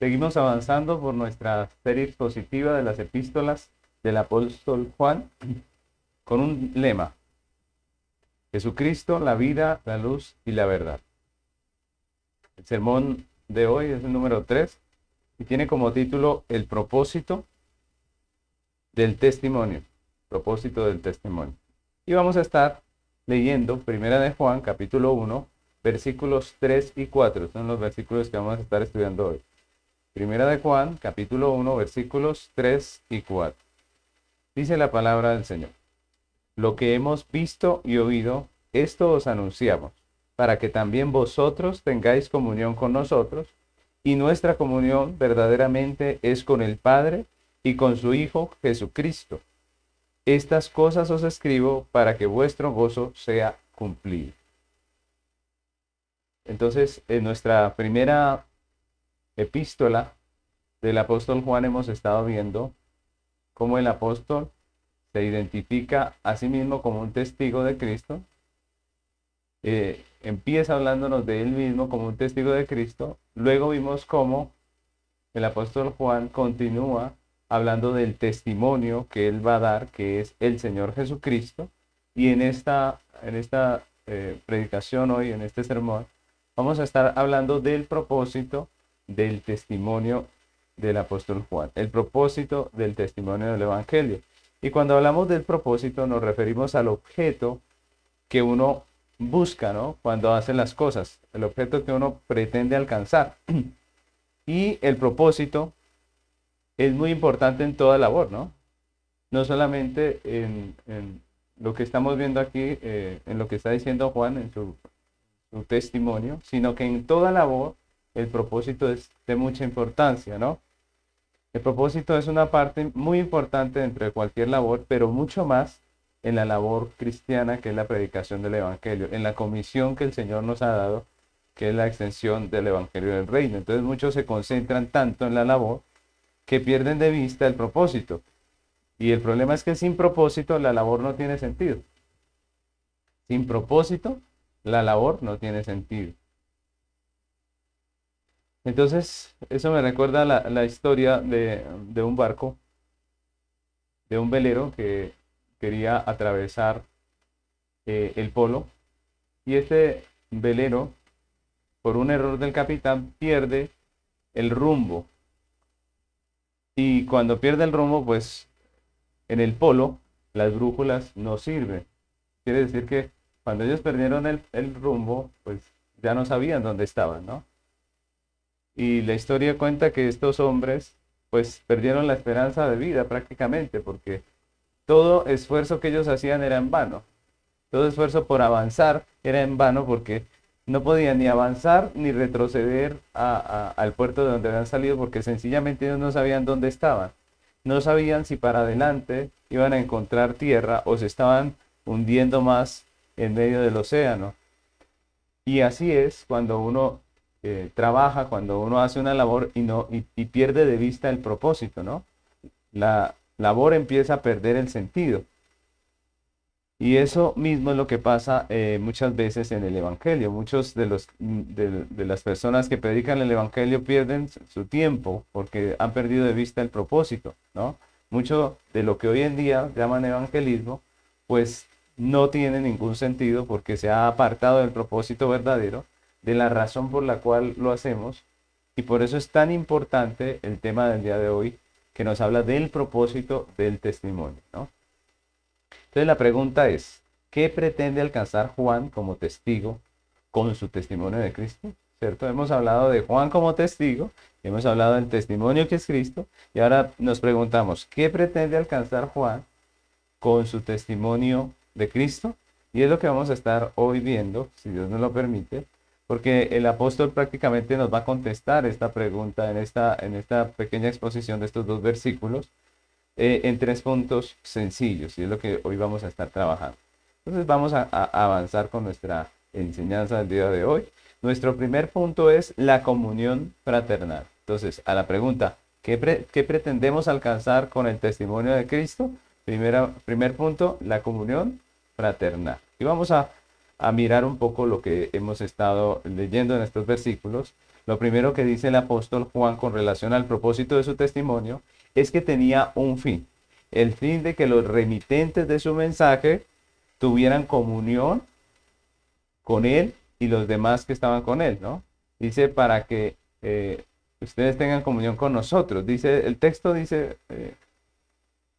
Seguimos avanzando por nuestra serie expositiva de las epístolas del apóstol Juan con un lema. Jesucristo, la vida, la luz y la verdad. El sermón de hoy es el número 3 y tiene como título El propósito del testimonio. Propósito del testimonio. Y vamos a estar leyendo Primera de Juan, capítulo 1, versículos 3 y 4. Son los versículos que vamos a estar estudiando hoy. Primera de Juan, capítulo 1, versículos 3 y 4. Dice la palabra del Señor. Lo que hemos visto y oído, esto os anunciamos, para que también vosotros tengáis comunión con nosotros, y nuestra comunión verdaderamente es con el Padre y con su Hijo Jesucristo. Estas cosas os escribo para que vuestro gozo sea cumplido. Entonces, en nuestra primera epístola del apóstol Juan hemos estado viendo cómo el apóstol se identifica a sí mismo como un testigo de Cristo. Eh, empieza hablándonos de él mismo como un testigo de Cristo. Luego vimos cómo el apóstol Juan continúa hablando del testimonio que él va a dar, que es el Señor Jesucristo. Y en esta, en esta eh, predicación hoy, en este sermón, vamos a estar hablando del propósito del testimonio del apóstol Juan, el propósito del testimonio del Evangelio. Y cuando hablamos del propósito nos referimos al objeto que uno busca, ¿no? Cuando hace las cosas, el objeto que uno pretende alcanzar. Y el propósito es muy importante en toda labor, ¿no? No solamente en, lo que estamos viendo aquí, eh, en lo que está diciendo Juan en su, su testimonio, sino que en toda labor el propósito es de mucha importancia, ¿no? El propósito es una parte muy importante dentro de cualquier labor, pero mucho más en la labor cristiana que es la predicación del Evangelio, en la comisión que el Señor nos ha dado, que es la extensión del Evangelio del Reino. Entonces muchos se concentran tanto en la labor que pierden de vista el propósito. Y el problema es que sin propósito la labor no tiene sentido. Sin propósito la labor no tiene sentido. Entonces, eso me recuerda la, la historia de, un barco, de un velero que quería atravesar eh, el polo. Y este velero, por un error del capitán, pierde el rumbo. Y cuando pierde el rumbo, pues en el polo las brújulas no sirven. Quiere decir que cuando ellos perdieron el, el rumbo, pues ya no sabían dónde estaban, ¿no? Y la historia cuenta que estos hombres pues perdieron la esperanza de vida prácticamente porque todo esfuerzo que ellos hacían era en vano. Todo esfuerzo por avanzar era en vano porque no podían ni avanzar ni retroceder al puerto de donde habían salido porque sencillamente ellos no sabían dónde estaban. No sabían si para adelante iban a encontrar tierra o se estaban hundiendo más en medio del océano. Y así es cuando uno eh, trabaja, cuando uno hace una labor y, no, y, pierde de vista el propósito, ¿no? La labor empieza a perder el sentido. Y eso mismo es lo que pasa eh, muchas veces en el Evangelio. Muchos de, los, de, de, las personas que predican el Evangelio pierden su tiempo porque han perdido de vista el propósito, ¿no? Mucho de lo que hoy en día llaman evangelismo, pues no tiene ningún sentido porque se ha apartado del propósito verdadero de la razón por la cual lo hacemos. Y por eso es tan importante el tema del día de hoy, que nos habla del propósito del testimonio. ¿no? Entonces la pregunta es, ¿qué pretende alcanzar Juan como testigo con su testimonio de Cristo? ¿Cierto? Hemos hablado de Juan como testigo, hemos hablado del testimonio que es Cristo, y ahora nos preguntamos, ¿qué pretende alcanzar Juan con su testimonio de Cristo? Y es lo que vamos a estar hoy viendo, si Dios nos lo permite, porque el apóstol prácticamente nos va a contestar esta pregunta en esta, en esta pequeña exposición de estos dos versículos eh, en tres puntos sencillos, y es lo que hoy vamos a estar trabajando. Entonces vamos a, avanzar con nuestra enseñanza del día de hoy. Nuestro primer punto es la comunión fraternal. Entonces, a la pregunta, ¿qué, qué pretendemos alcanzar con el testimonio de Cristo? Primera, primer punto, la comunión fraternal. Y vamos a a mirar un poco lo que hemos estado leyendo en estos versículos. lo primero que dice el apóstol Juan con relación al propósito de su testimonio es que tenía un fin, el fin de que los remitentes de su mensaje tuvieran comunión con él y los demás que estaban con él, ¿no? Dice para que eh, ustedes tengan comunión con nosotros. Dice, el texto dice eh,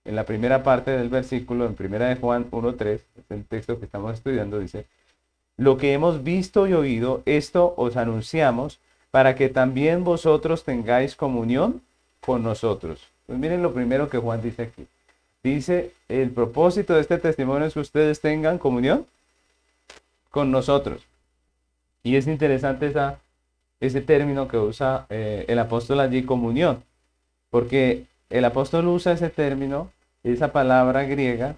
en la primera parte del versículo, en primera de Juan 1.3, es el texto que estamos estudiando, dice, lo que hemos visto y oído, esto os anunciamos para que también vosotros tengáis comunión con nosotros. Pues miren lo primero que Juan dice aquí. Dice, el propósito de este testimonio es que ustedes tengan comunión con nosotros. Y es interesante esa, ese término que usa eh, el apóstol allí, comunión, porque el apóstol usa ese término, esa palabra griega,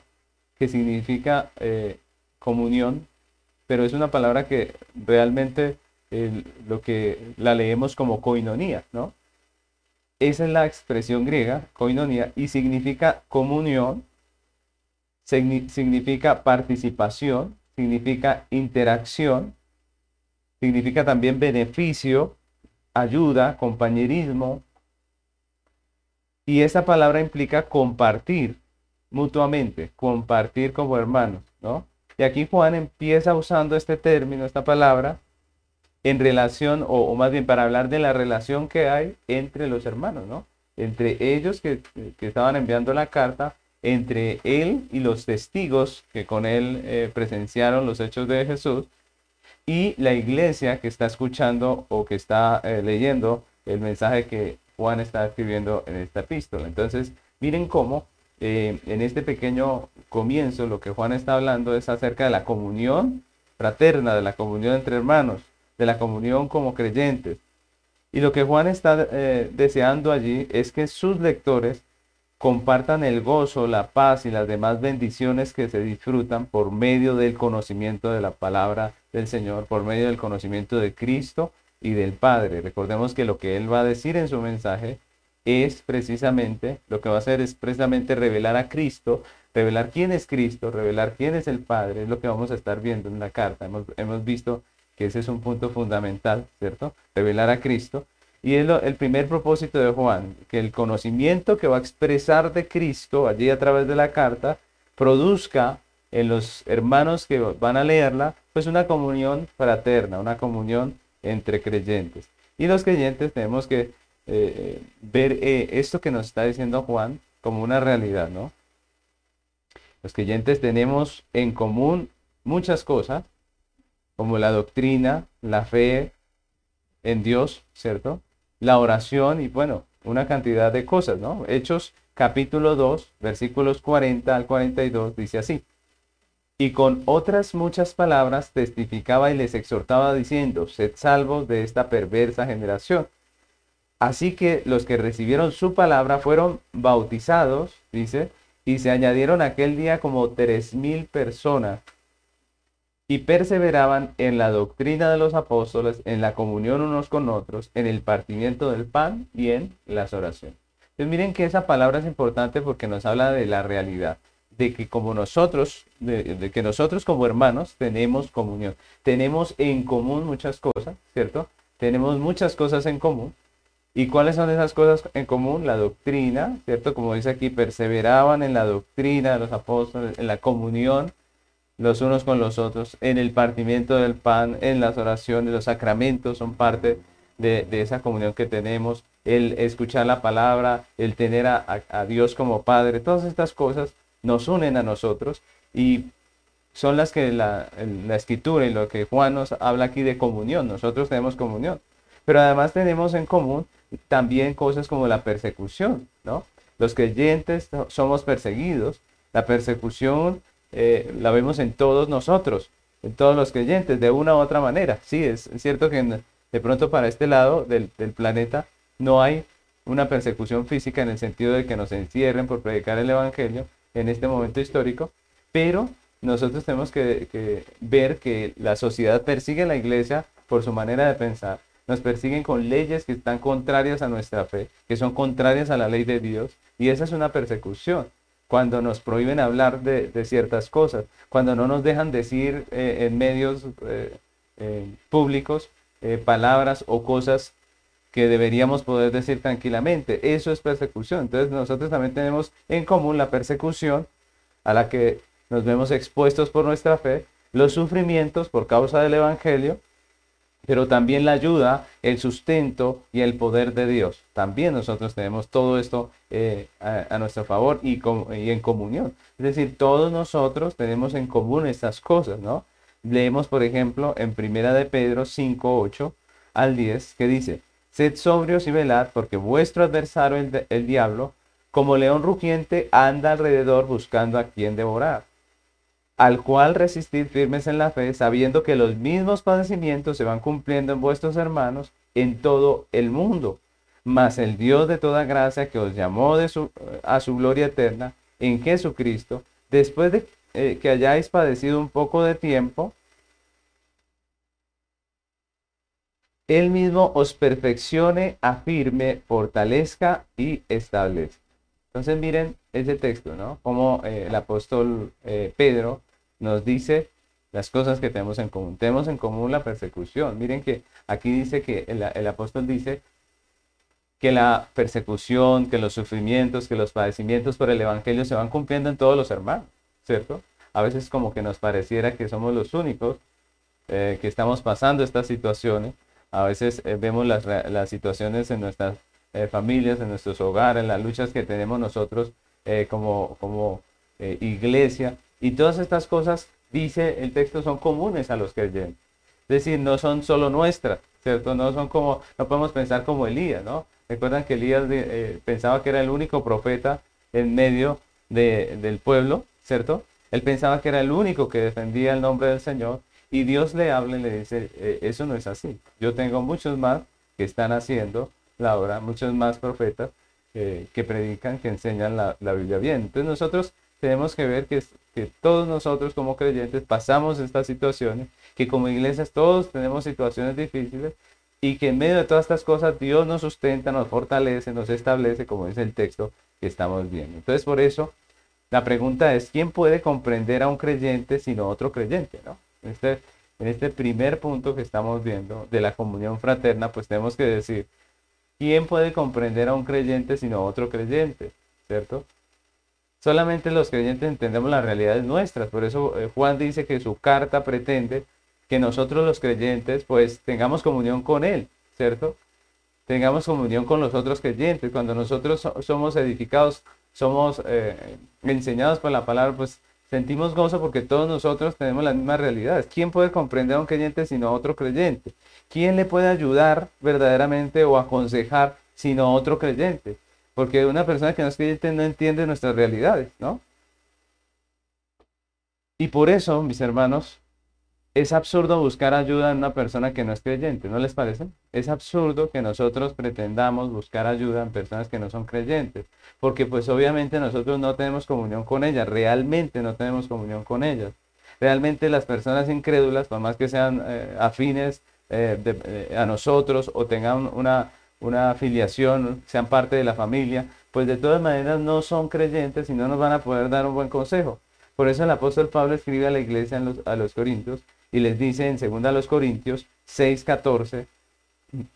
que significa eh, comunión, pero es una palabra que realmente lo que la leemos como koinonía, ¿no? Esa es la expresión griega, koinonía, y significa comunión, significa participación, significa interacción, significa también beneficio, ayuda, compañerismo. Y esa palabra implica compartir mutuamente, compartir como hermanos, ¿no? Y aquí Juan empieza usando este término, esta palabra, en relación, o, más bien para hablar de la relación que hay entre los hermanos, ¿no? Entre ellos que, estaban enviando la carta, entre él y los testigos que con él eh, presenciaron los hechos de Jesús, y la iglesia que está escuchando o que está eh, leyendo el mensaje que Juan está escribiendo en esta epístola. Entonces, miren cómo eh, en este pequeño comienzo lo que Juan está hablando es acerca de la comunión fraterna, de la comunión entre hermanos, de la comunión como creyentes. Y lo que Juan está eh, deseando allí es que sus lectores compartan el gozo, la paz y las demás bendiciones que se disfrutan por medio del conocimiento de la palabra del Señor, por medio del conocimiento de Cristo y del Padre. Recordemos que lo que Él va a decir en su mensaje es precisamente, lo que va a hacer es precisamente revelar a Cristo, revelar quién es Cristo, revelar quién es el Padre, es lo que vamos a estar viendo en la carta. Hemos, hemos visto que ese es un punto fundamental, ¿cierto? Revelar a Cristo. Y es el primer propósito de Juan, que el conocimiento que va a expresar de Cristo allí a través de la carta produzca en los hermanos que van a leerla, pues una comunión fraterna, una comunión entre creyentes. Y los creyentes tenemos que eh, ver eh, esto que nos está diciendo Juan como una realidad, ¿no? Los creyentes tenemos en común muchas cosas, como la doctrina, la fe en Dios, ¿cierto? La oración y bueno, una cantidad de cosas, ¿no? Hechos capítulo 2, versículos 40 al 42, dice así. Y con otras muchas palabras testificaba y les exhortaba diciendo, sed salvos de esta perversa generación. Así que los que recibieron su palabra fueron bautizados, dice, y se añadieron aquel día como tres mil personas y perseveraban en la doctrina de los apóstoles, en la comunión unos con otros, en el partimiento del pan y en las oraciones. Entonces miren que esa palabra es importante porque nos habla de la realidad, de que como nosotros, de, que nosotros como hermanos tenemos comunión, tenemos en común muchas cosas, ¿cierto? Tenemos muchas cosas en común ¿Y cuáles son esas cosas en común? La doctrina, ¿cierto? Como dice aquí, perseveraban en la doctrina de los apóstoles, en la comunión los unos con los otros, en el partimiento del pan, en las oraciones, los sacramentos son parte de, esa comunión que tenemos, el escuchar la palabra, el tener a, Dios como Padre, todas estas cosas nos unen a nosotros y son las que la, la escritura y lo que Juan nos habla aquí de comunión, nosotros tenemos comunión, pero además tenemos en común también cosas como la persecución, ¿no? Los creyentes somos perseguidos. La persecución eh, la vemos en todos nosotros, en todos los creyentes, de una u otra manera. Sí, es, cierto que de pronto para este lado del, planeta no hay una persecución física en el sentido de que nos encierren por predicar el Evangelio en este momento histórico, pero nosotros tenemos que, que ver que la sociedad persigue a la iglesia por su manera de pensar, nos persiguen con leyes que están contrarias a nuestra fe, que son contrarias a la ley de Dios, y esa es una persecución. Cuando nos prohíben hablar de, ciertas cosas, cuando no nos dejan decir eh, en medios eh, eh, públicos palabras o cosas que deberíamos poder decir tranquilamente. Eso es persecución. Entonces nosotros también tenemos en común la persecución a la que nos vemos expuestos por nuestra fe, los sufrimientos por causa del Evangelio, pero también la ayuda, el sustento y el poder de Dios. También nosotros tenemos todo esto eh, a, nuestro favor y, en comunión. Es decir, todos nosotros tenemos en común estas cosas, ¿no? Leemos, por ejemplo, en Primera de Pedro 5, 8 al 10, que dice, Sed sobrios y velad, porque vuestro adversario, el, el diablo, como león rugiente, anda alrededor buscando a quien devorar al cual resistid firmes en la fe, sabiendo que los mismos padecimientos se van cumpliendo en vuestros hermanos en todo el mundo. Mas el Dios de toda gracia que os llamó de su, a su gloria eterna en Jesucristo, después de eh, que hayáis padecido un poco de tiempo, Él mismo os perfeccione, afirme, fortalezca y establezca. Entonces miren ese texto, ¿no? Como eh, el apóstol eh, Pedro nos dice las cosas que tenemos en común. Tenemos en común la persecución. Miren que aquí dice que el, apóstol dice que la persecución, que los sufrimientos, que los padecimientos por el Evangelio se van cumpliendo en todos los hermanos, ¿cierto? A veces como que nos pareciera que somos los únicos eh, que estamos pasando estas situaciones. A veces eh, vemos las, las, situaciones en nuestras eh, familias, en nuestros hogares, las luchas que tenemos nosotros como, como iglesia, y todas estas cosas, dice el texto, son comunes a los creyentes. Es decir, no son solo nuestras, ¿cierto? No son como, no podemos pensar como Elías, ¿no? Recuerdan que Elías eh, pensaba que era el único profeta en medio del pueblo, ¿cierto? Él pensaba que era el único que defendía el nombre del Señor y Dios le habla y le dice, eh, eso no es así. Yo tengo muchos más que están haciendo la obra, muchos más profetas eh, que predican, que enseñan la, la Biblia bien. Entonces nosotros tenemos que ver que, que todos nosotros como creyentes pasamos estas situaciones, que como iglesias todos tenemos situaciones difíciles y que en medio de todas estas cosas Dios nos sustenta, nos fortalece, nos establece, como dice el texto que estamos viendo. Entonces por eso la pregunta es, ¿quién puede comprender a un creyente sino otro creyente? ¿no? Este, en este primer punto que estamos viendo de la comunión fraterna, pues tenemos que decir, ¿quién puede comprender a un creyente sino otro creyente? ¿Cierto? Solamente los creyentes entendemos las realidades nuestras. Por eso eh, Juan dice que su carta pretende que nosotros los creyentes pues tengamos comunión con Él, ¿cierto? Tengamos comunión con los otros creyentes. Cuando nosotros somos edificados, somos eh, enseñados por la palabra, pues sentimos gozo porque todos nosotros tenemos las mismas realidades. ¿Quién puede comprender a un creyente sino a otro creyente? ¿Quién le puede ayudar verdaderamente o aconsejar sino a otro creyente? Porque una persona que no es creyente no entiende nuestras realidades, ¿no? Y por eso, mis hermanos, es absurdo buscar ayuda en una persona que no es creyente, ¿no les parece? Es absurdo que nosotros pretendamos buscar ayuda en personas que no son creyentes, porque pues obviamente nosotros no tenemos comunión con ellas, realmente no tenemos comunión con ellas. Realmente las personas incrédulas, por más que sean eh, afines eh, eh, a nosotros o tengan una una afiliación, sean parte de la familia, pues de todas maneras no son creyentes y no nos van a poder dar un buen consejo. Por eso el apóstol Pablo escribe a la iglesia a los Corintios y les dice en 2 los Corintios 6, 14,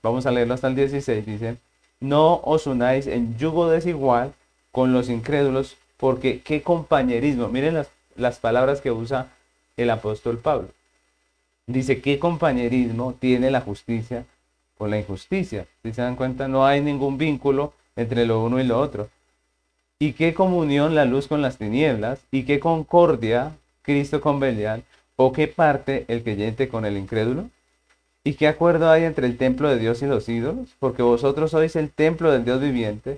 vamos a leerlo hasta el 16, dice, no os unáis en yugo desigual con los incrédulos, porque qué compañerismo, miren las, las palabras que usa el apóstol Pablo. Dice, ¿qué compañerismo tiene la justicia por la injusticia. Si se dan cuenta, no hay ningún vínculo entre lo uno y lo otro. ¿Y qué comunión la luz con las tinieblas? ¿Y qué concordia Cristo con Belial? ¿O qué parte el creyente con el incrédulo? ¿Y qué acuerdo hay entre el templo de Dios y los ídolos? Porque vosotros sois el templo del Dios viviente.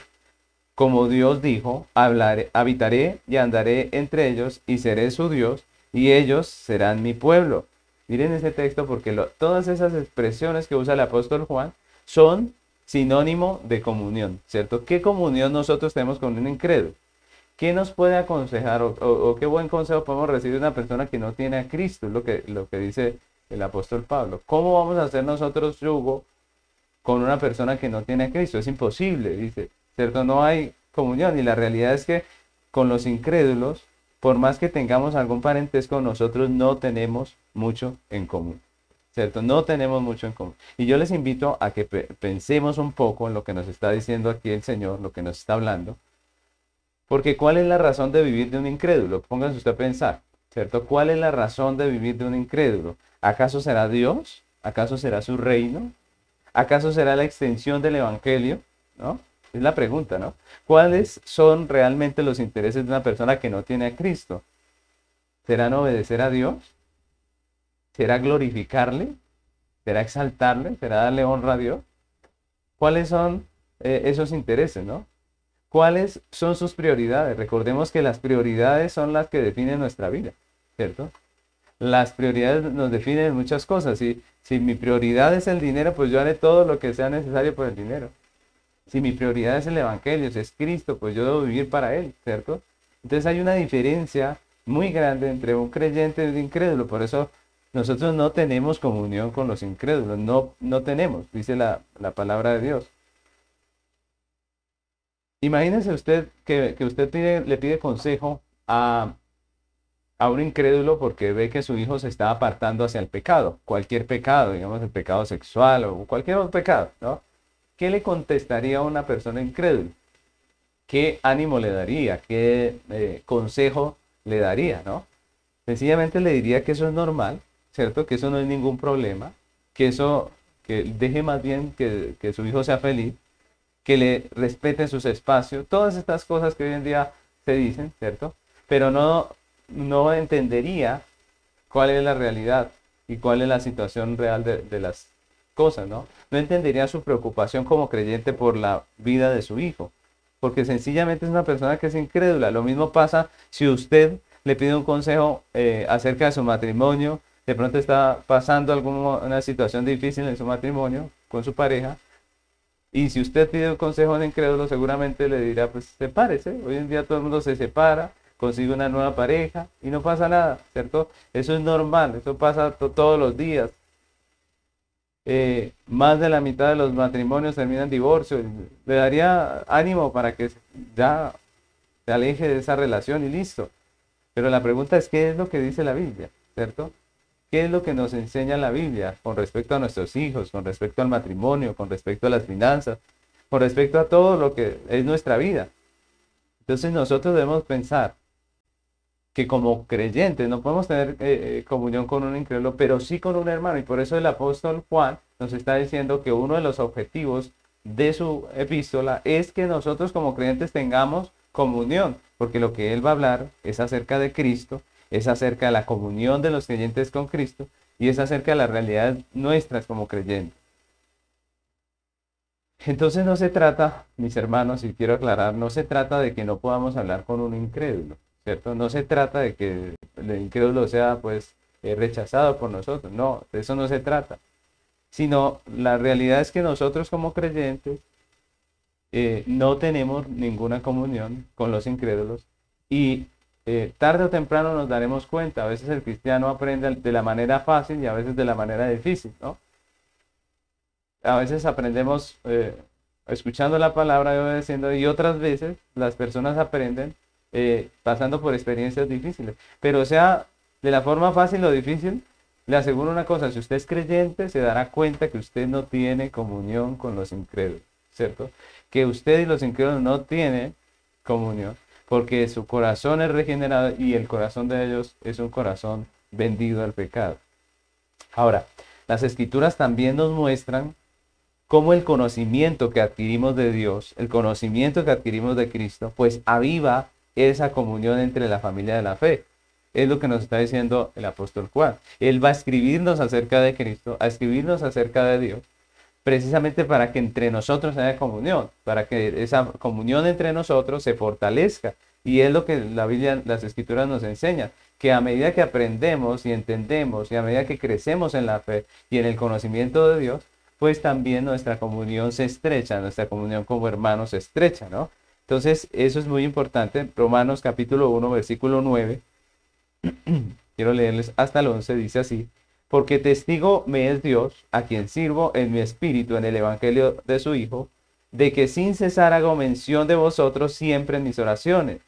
Como Dios dijo, hablaré, habitaré y andaré entre ellos y seré su Dios y ellos serán mi pueblo. Miren ese texto porque todas esas expresiones que usa el apóstol Juan son sinónimo de comunión, ¿cierto? ¿Qué comunión nosotros tenemos con un incrédulo? ¿Qué nos puede aconsejar o, qué buen consejo podemos recibir de una persona que no tiene a Cristo? Lo que, lo que dice el apóstol Pablo. ¿Cómo vamos a hacer nosotros yugo con una persona que no tiene a Cristo? Es imposible, dice, ¿cierto? No hay comunión y la realidad es que con los incrédulos por más que tengamos algún parentesco, nosotros no tenemos mucho en común. ¿cierto? No tenemos mucho en común. Y yo les invito a que pensemos un poco en lo que nos está diciendo aquí el Señor, lo que nos está hablando. Porque ¿cuál es la razón de vivir de un incrédulo? Pónganse usted a pensar, ¿cierto? ¿Cuál es la razón de vivir de un incrédulo? ¿Acaso será Dios? ¿Acaso será su reino? ¿Acaso será la extensión del Evangelio? ¿No? Es la pregunta, ¿no? ¿Cuáles son realmente los intereses de una persona que no tiene a Cristo? ¿Serán obedecer a Dios? ¿Será glorificarle? ¿Será exaltarle? ¿Será darle honra a Dios? ¿Cuáles son eh, esos intereses, no? ¿Cuáles son sus prioridades? Recordemos que las prioridades son las que definen nuestra vida, ¿cierto? Las prioridades nos definen muchas cosas. Si, si mi prioridad es el dinero, pues yo haré todo lo que sea necesario por el dinero. Si mi prioridad es el Evangelio, si es Cristo, pues yo debo vivir para Él, ¿cierto? Entonces hay una diferencia muy grande entre un creyente y un incrédulo. Por eso nosotros no tenemos comunión con los incrédulos, no, no tenemos, dice la, palabra de Dios. Imagínese usted que, usted le pide consejo a, a un incrédulo porque ve que su hijo se está apartando hacia el pecado, cualquier pecado, digamos el pecado sexual o cualquier otro pecado, ¿no? ¿Qué le contestaría a una persona incrédula? ¿Qué ánimo le daría? ¿Qué eh, consejo le daría, no? Sencillamente le diría que eso es normal, ¿cierto? Que eso no es ningún problema, que eso, que deje más bien que, su hijo sea feliz, que le respete sus espacios, todas estas cosas que hoy en día se dicen, ¿cierto? Pero no, no entendería cuál es la realidad y cuál es la situación real de, de las cosas, ¿no? No entendería su preocupación como creyente por la vida de su hijo, porque sencillamente es una persona que es incrédula. Lo mismo pasa si usted le pide un consejo eh, acerca de su matrimonio, de pronto está pasando alguna situación difícil en su matrimonio con su pareja, y si usted pide un consejo a incrédulo, seguramente le dirá, pues sepárese. Hoy en día todo el mundo se separa, consigue una nueva pareja y no pasa nada, ¿cierto? Eso es normal, eso pasa todos los días. Eh, más de la mitad de los matrimonios terminan en divorcio. Le daría ánimo para que ya se aleje de esa relación y listo. Pero la pregunta es, ¿qué es lo que dice la Biblia? ¿Cierto? ¿Qué es lo que nos enseña la Biblia con respecto a nuestros hijos, con respecto al matrimonio, con respecto a las finanzas, con respecto a todo lo que es nuestra vida? Entonces nosotros debemos pensar que como creyentes no podemos tener eh, eh, comunión con un incrédulo, pero sí con un hermano. Y por eso el apóstol Juan nos está diciendo que uno de los objetivos de su epístola es que nosotros como creyentes tengamos comunión, porque lo que él va a hablar es acerca de Cristo es acerca de la comunión de los creyentes con Cristo y es acerca de las realidades nuestras como creyentes. Entonces no se trata, mis hermanos, y quiero aclarar, no se trata de que no podamos hablar con un incrédulo, ¿cierto? No se trata de que el incrédulo sea pues eh, rechazado por nosotros, no, de eso no se trata, sino la realidad es que nosotros como creyentes eh, no tenemos ninguna comunión con los incrédulos y eh, tarde o temprano nos daremos cuenta. A veces el cristiano aprende de la manera fácil y a veces de la manera difícil, ¿no? A veces aprendemos escuchando la palabra y obedeciendo y otras veces las personas aprenden eh, pasando por experiencias difíciles. Pero sea de la forma fácil o difícil, le aseguro una cosa, si usted es creyente se dará cuenta que usted no tiene comunión con los incrédulos, ¿cierto? Que usted y los incrédulos no tienen comunión porque su corazón es regenerado y el corazón de ellos es un corazón vendido al pecado. Ahora, las escrituras también nos muestran cómo el conocimiento que adquirimos de Dios, el conocimiento que adquirimos de Cristo, pues aviva esa comunión entre la familia de la fe. Es lo que nos está diciendo el apóstol Juan. Él va a escribirnos acerca de Cristo, a escribirnos acerca de Dios, precisamente para que entre nosotros haya comunión, para que esa comunión entre nosotros se fortalezca. Y es lo que la Biblia, las escrituras nos enseñan, que a medida que aprendemos y entendemos y a medida que crecemos en la fe y en el conocimiento de Dios, pues también nuestra comunión se estrecha, nuestra comunión como hermanos se estrecha, ¿no? Entonces, eso es muy importante. Romanos capítulo 1, versículo 9. Quiero leerles hasta el 11, dice así porque testigo me es Dios, a quien sirvo en mi espíritu en el Evangelio de su Hijo, de que sin cesar hago mención de vosotros siempre en mis oraciones,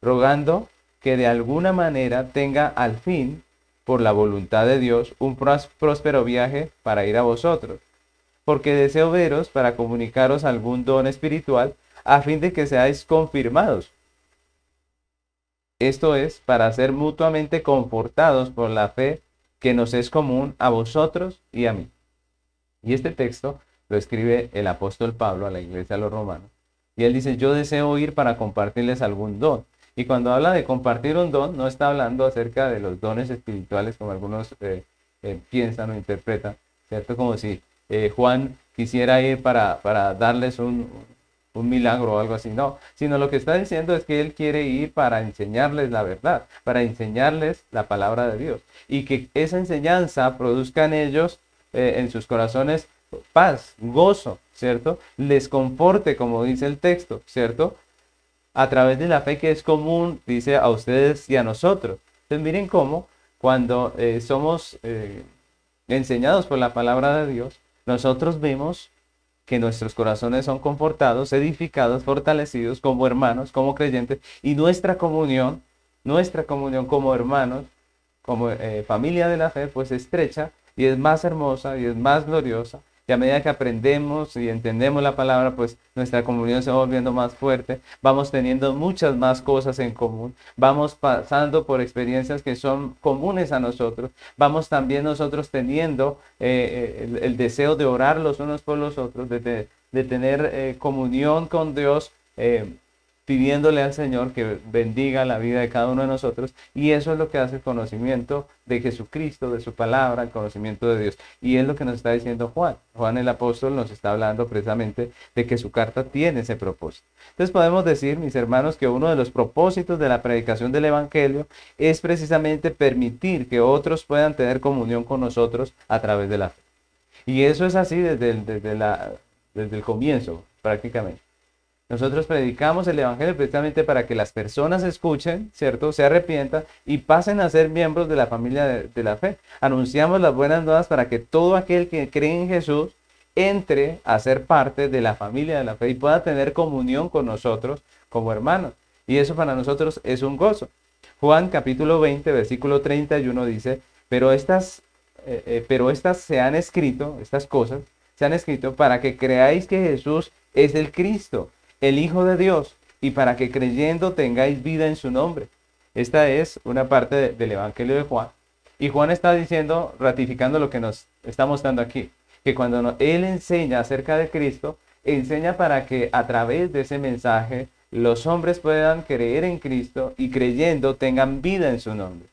rogando que de alguna manera tenga al fin por la voluntad de Dios, un próspero viaje para ir a vosotros, porque deseo veros para comunicaros algún don espiritual, a fin de que seáis confirmados. Esto es, para ser mutuamente confortados por la fe que nos es común a vosotros y a mí. Y este texto lo escribe el apóstol Pablo a la iglesia de los romanos. Y él dice, yo deseo ir para compartirles algún don. Y cuando habla de compartir un don, no está hablando acerca de los dones espirituales como algunos eh, eh, piensan o interpretan, ¿cierto? Como si eh, Juan quisiera ir para, para darles un, un milagro o algo así, no, sino lo que está diciendo es que Él quiere ir para enseñarles la verdad, para enseñarles la palabra de Dios y que esa enseñanza produzca en ellos, en sus corazones, paz, gozo, ¿cierto? Les conforte, como dice el texto, ¿cierto? a través de la fe que es común, dice a ustedes y a nosotros. Entonces miren cómo cuando eh, somos eh, enseñados por la palabra de Dios, nosotros vemos que nuestros corazones son confortados, edificados, fortalecidos como hermanos, como creyentes, y nuestra comunión, nuestra comunión como hermanos, como eh, familia de la fe, pues estrecha y es más hermosa y es más gloriosa y a medida que aprendemos y entendemos la palabra, pues nuestra comunión se va volviendo más fuerte, vamos teniendo muchas más cosas en común, vamos pasando por experiencias que son comunes a nosotros, vamos también nosotros teniendo eh, eh, el, deseo de orar los unos por los otros, de, tener eh, comunión con Dios pidiéndole al Señor que bendiga la vida de cada uno de nosotros. Y eso es lo que hace el conocimiento de Jesucristo, de su palabra, el conocimiento de Dios. Y es lo que nos está diciendo Juan. Juan el apóstol nos está hablando precisamente de que su carta tiene ese propósito. Entonces podemos decir, mis hermanos, que uno de los propósitos de la predicación del Evangelio es precisamente permitir que otros puedan tener comunión con nosotros a través de la fe. Y eso es así desde desde la, desde el comienzo, prácticamente. Nosotros predicamos el Evangelio precisamente para que las personas escuchen, ¿cierto? Se arrepientan y pasen a ser miembros de la familia de, la fe. Anunciamos las buenas nuevas para que todo aquel que cree en Jesús entre a ser parte de la familia de la fe y pueda tener comunión con nosotros como hermanos. Y eso para nosotros es un gozo. Juan capítulo 20, versículo 31 dice, pero estas, eh, eh, pero estas se han escrito, estas cosas, se han escrito para que creáis que Jesús es el Cristo el Hijo de Dios, y para que creyendo tengáis vida en su nombre. Esta es una parte del Evangelio de Juan. Y Juan está diciendo, ratificando lo que nos está mostrando aquí, que cuando él enseña acerca de Cristo, enseña para que a través de ese mensaje los hombres puedan creer en Cristo y creyendo tengan vida en su nombre.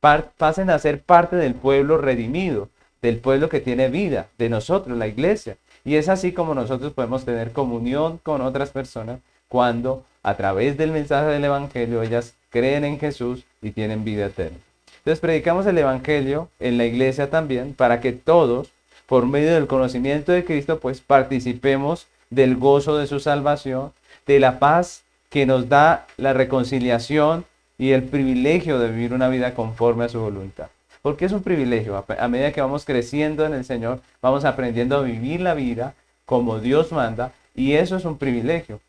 pasen a ser parte del pueblo redimido, del pueblo que tiene vida, de nosotros, la iglesia. Y es así como nosotros podemos tener comunión con otras personas cuando a través del mensaje del Evangelio ellas creen en Jesús y tienen vida eterna. Entonces predicamos el Evangelio en la iglesia también para que todos, por medio del conocimiento de Cristo, pues participemos del gozo de su salvación, de la paz que nos da la reconciliación y el privilegio de vivir una vida conforme a su voluntad porque es un privilegio. A medida que vamos creciendo en el Señor, vamos aprendiendo a vivir la vida como Dios manda y eso es un privilegio.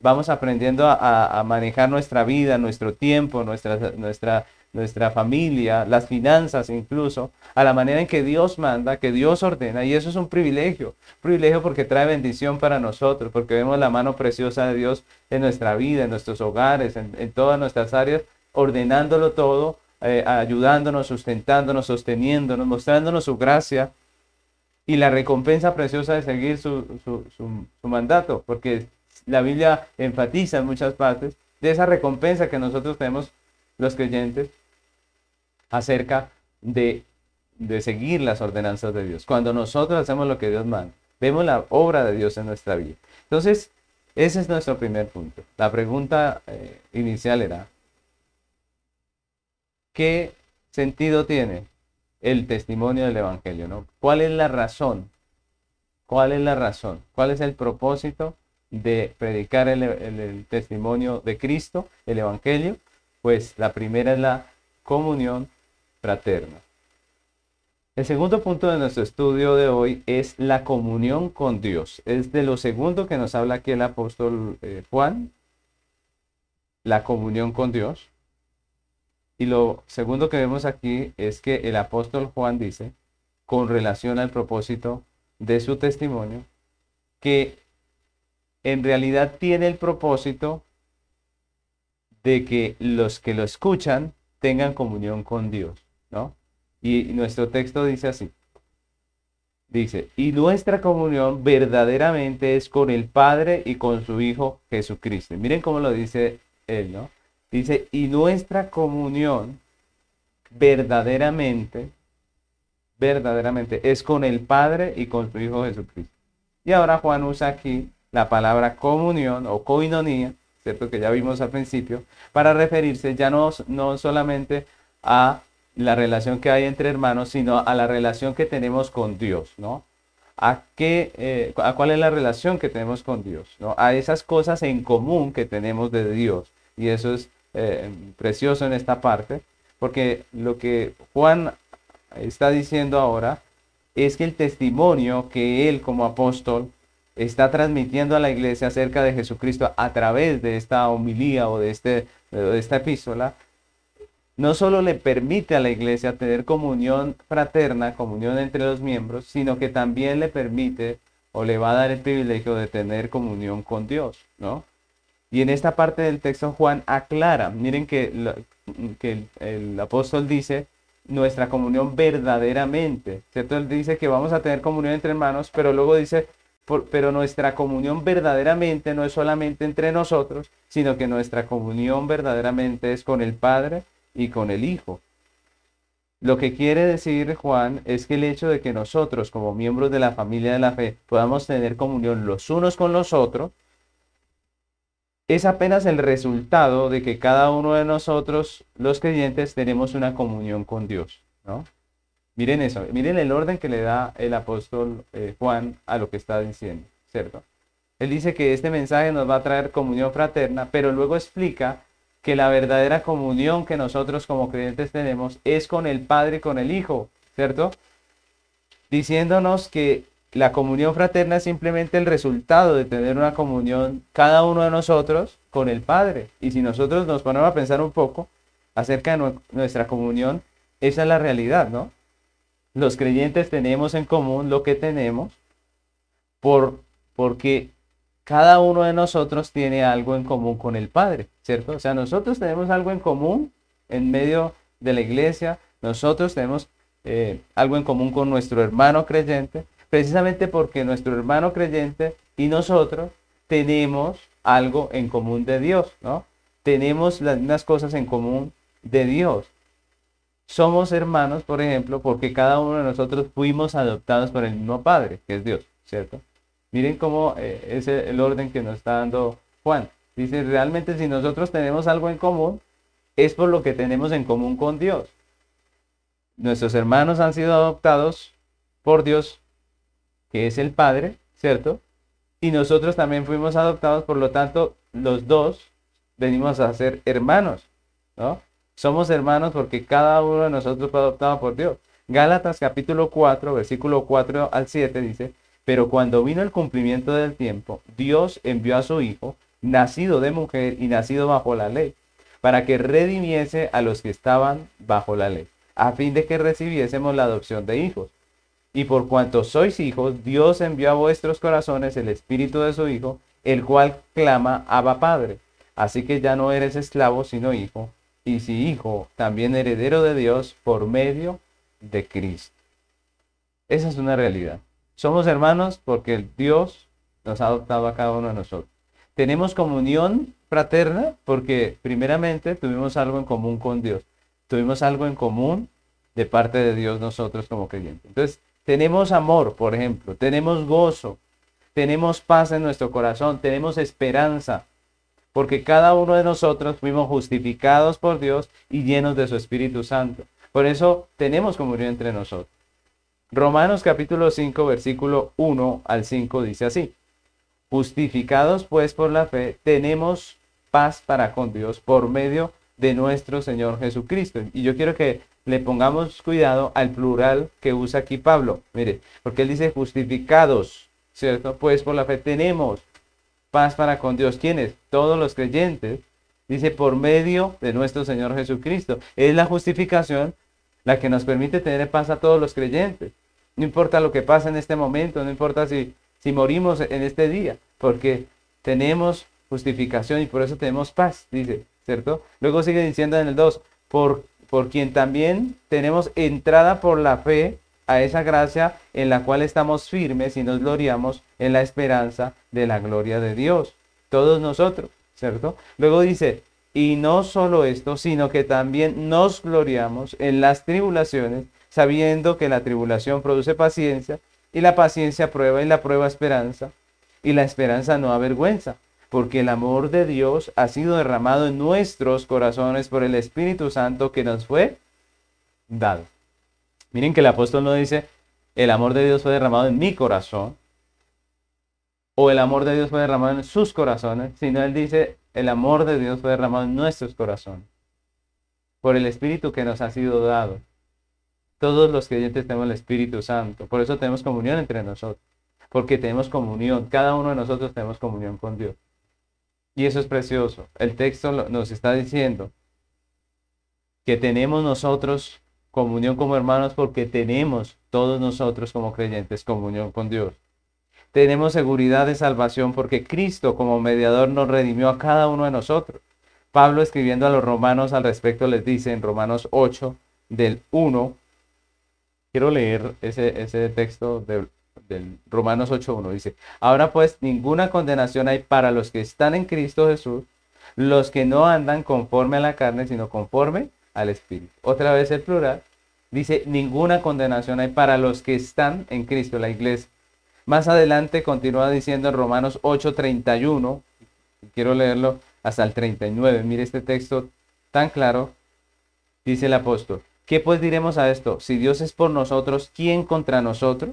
Vamos aprendiendo a, manejar nuestra vida, nuestro tiempo, nuestra, nuestra, nuestra familia, las finanzas incluso, a la manera en que Dios manda, que Dios ordena, y eso es un privilegio, privilegio porque trae bendición para nosotros, porque vemos la mano preciosa de Dios en nuestra vida, en nuestros hogares, en todas nuestras áreas, ordenándolo todo eh, ayudándonos, sustentándonos, sosteniéndonos, mostrándonos su gracia y la recompensa preciosa de seguir su, su, mandato, porque la Biblia enfatiza en muchas partes de esa recompensa que nosotros tenemos los creyentes acerca de, de seguir las ordenanzas de Dios. Cuando nosotros hacemos lo que Dios manda, vemos la obra de Dios en nuestra vida. Entonces, ese es nuestro primer punto. La pregunta eh, inicial era, ¿qué sentido tiene el testimonio del Evangelio? ¿no? ¿Cuál es la razón? ¿Cuál es la razón? ¿Cuál es el propósito de predicar el, testimonio de Cristo, el Evangelio? Pues la primera es la comunión fraterna. El segundo punto de nuestro estudio de hoy es la comunión con Dios. Es de lo segundo que nos habla aquí el apóstol eh, Juan, la comunión con Dios. Y lo segundo que vemos aquí es que el apóstol Juan dice, con relación al propósito de su testimonio, que en realidad tiene el propósito de que los que lo escuchan tengan comunión con Dios, ¿no? Y nuestro texto dice así. Dice, y nuestra comunión verdaderamente es con el Padre y con su Hijo Jesucristo. Miren cómo lo dice él, ¿no? Dice, y nuestra comunión verdaderamente, verdaderamente es con el Padre y con su Hijo Jesucristo. Y ahora Juan usa aquí la palabra comunión o coinonía, ¿cierto? Que ya vimos al principio, para referirse ya no, no solamente a la relación que hay entre hermanos, sino a la relación que tenemos con Dios, ¿no? ¿A, qué, eh, a cuál es la relación que tenemos con Dios? ¿no? A esas cosas en común que tenemos de Dios. Y eso es eh, precioso en esta parte, porque lo que Juan está diciendo ahora es que el testimonio que él como apóstol está transmitiendo a la iglesia acerca de Jesucristo a través de esta homilía o de, este, de esta epístola, no solo le permite a la iglesia tener comunión fraterna, comunión entre los miembros, sino que también le permite o le va a dar el privilegio de tener comunión con Dios, ¿no? Y en esta parte del texto Juan aclara, miren que, que el, apóstol dice nuestra comunión verdaderamente. Él dice que vamos a tener comunión entre hermanos, pero luego dice, pero nuestra comunión verdaderamente no es solamente entre nosotros, sino que nuestra comunión verdaderamente es con el Padre y con el Hijo. Lo que quiere decir Juan es que el hecho de que nosotros como miembros de la familia de la fe podamos tener comunión los unos con los otros, es apenas el resultado de que cada uno de nosotros, los creyentes, tenemos una comunión con Dios. ¿no? Miren eso, miren el orden que le da el apóstol eh, Juan a lo que está diciendo, ¿cierto? Él dice que este mensaje nos va a traer comunión fraterna, pero luego explica que la verdadera comunión que nosotros como creyentes tenemos es con el Padre y con el Hijo, ¿cierto? Diciéndonos que la comunión fraterna es simplemente el resultado de tener una comunión cada uno de nosotros con el Padre. Y si nosotros nos ponemos a pensar un poco acerca de nuestra comunión, esa es la realidad, ¿no? Los creyentes tenemos en común lo que tenemos por, porque cada uno de nosotros tiene algo en común con el Padre, ¿cierto? O sea, nosotros tenemos algo en común en medio de la iglesia, nosotros tenemos eh, algo en común con nuestro hermano creyente, precisamente porque nuestro hermano creyente y nosotros tenemos algo en común de Dios, ¿no? Tenemos las mismas cosas en común de Dios. Somos hermanos, por ejemplo, porque cada uno de nosotros fuimos adoptados por el mismo Padre, que es Dios, ¿cierto? Miren cómo eh, es el orden que nos está dando Juan. Dice, realmente si nosotros tenemos algo en común, es por lo que tenemos en común con Dios. Nuestros hermanos han sido adoptados por Dios, que es el Padre, ¿cierto? Y nosotros también fuimos adoptados, por lo tanto, los dos venimos a ser hermanos, ¿no? Somos hermanos porque cada uno de nosotros fue adoptado por Dios. Gálatas capítulo 4, versículo 4 al 7 dice, pero cuando vino el cumplimiento del tiempo, Dios envió a su Hijo, nacido de mujer y nacido bajo la ley, para que redimiese a los que estaban bajo la ley, a fin de que recibiésemos la adopción de hijos. Y por cuanto sois hijos, Dios envió a vuestros corazones el Espíritu de su Hijo, el cual clama Abba Padre. Así que ya no eres esclavo, sino hijo, y si hijo, también heredero de Dios por medio de Cristo. Esa es una realidad. Somos hermanos porque Dios nos ha adoptado a cada uno de nosotros. Tenemos comunión fraterna porque primeramente tuvimos algo en común con Dios. Tuvimos algo en común de parte de Dios nosotros como creyentes. Entonces, tenemos amor, por ejemplo, tenemos gozo, tenemos paz en nuestro corazón, tenemos esperanza, porque cada uno de nosotros fuimos justificados por Dios y llenos de su Espíritu Santo. Por eso tenemos comunión entre nosotros. Romanos capítulo 5, versículo 1 al 5 dice así. Justificados pues por la fe, tenemos paz para con Dios por medio de nuestro Señor Jesucristo. Y yo quiero que le pongamos cuidado al plural que usa aquí Pablo. Mire, porque él dice justificados, ¿cierto? Pues por la fe tenemos paz para con Dios. ¿Quiénes? Todos los creyentes Dice, por medio de nuestro Señor Jesucristo. Es la justificación la que nos permite tener paz a todos los creyentes. No importa lo que pasa en este momento, no importa si, si morimos en este día, porque tenemos justificación y por eso tenemos paz, dice, ¿cierto? Luego sigue diciendo en el 2, por, por quien también tenemos entrada por la fe a esa gracia en la cual estamos firmes y nos gloriamos en la esperanza de la gloria de Dios. Todos nosotros, ¿cierto? Luego dice, y no solo esto, sino que también nos gloriamos en las tribulaciones, sabiendo que la tribulación produce paciencia, y la paciencia prueba y la prueba esperanza, y la esperanza no avergüenza, porque el amor de Dios ha sido derramado en nuestros corazones por el Espíritu Santo que nos fue dado. Miren que el apóstol no dice, el amor de Dios fue derramado en mi corazón, o el amor de Dios fue derramado en sus corazones, sino él dice, el amor de Dios fue derramado en nuestros corazones, por el Espíritu que nos ha sido dado. Todos los creyentes tenemos el Espíritu Santo, por eso tenemos comunión entre nosotros, porque tenemos comunión, cada uno de nosotros tenemos comunión con Dios. Y eso es precioso. El texto nos está diciendo que tenemos nosotros comunión como hermanos porque tenemos todos nosotros como creyentes comunión con Dios. Tenemos seguridad de salvación porque Cristo como mediador nos redimió a cada uno de nosotros. Pablo escribiendo a los romanos al respecto les dice en Romanos 8 del 1, quiero leer ese, ese texto del, del Romanos 8.1, dice, ahora pues ninguna condenación hay para los que están en Cristo Jesús, los que no andan conforme a la carne, sino conforme al Espíritu. Otra vez el plural. Dice, ninguna condenación hay para los que están en Cristo, la iglesia. Más adelante continúa diciendo en Romanos 8:31, quiero leerlo hasta el 39. Mire este texto tan claro. Dice el apóstol, ¿qué pues diremos a esto? Si Dios es por nosotros, ¿quién contra nosotros?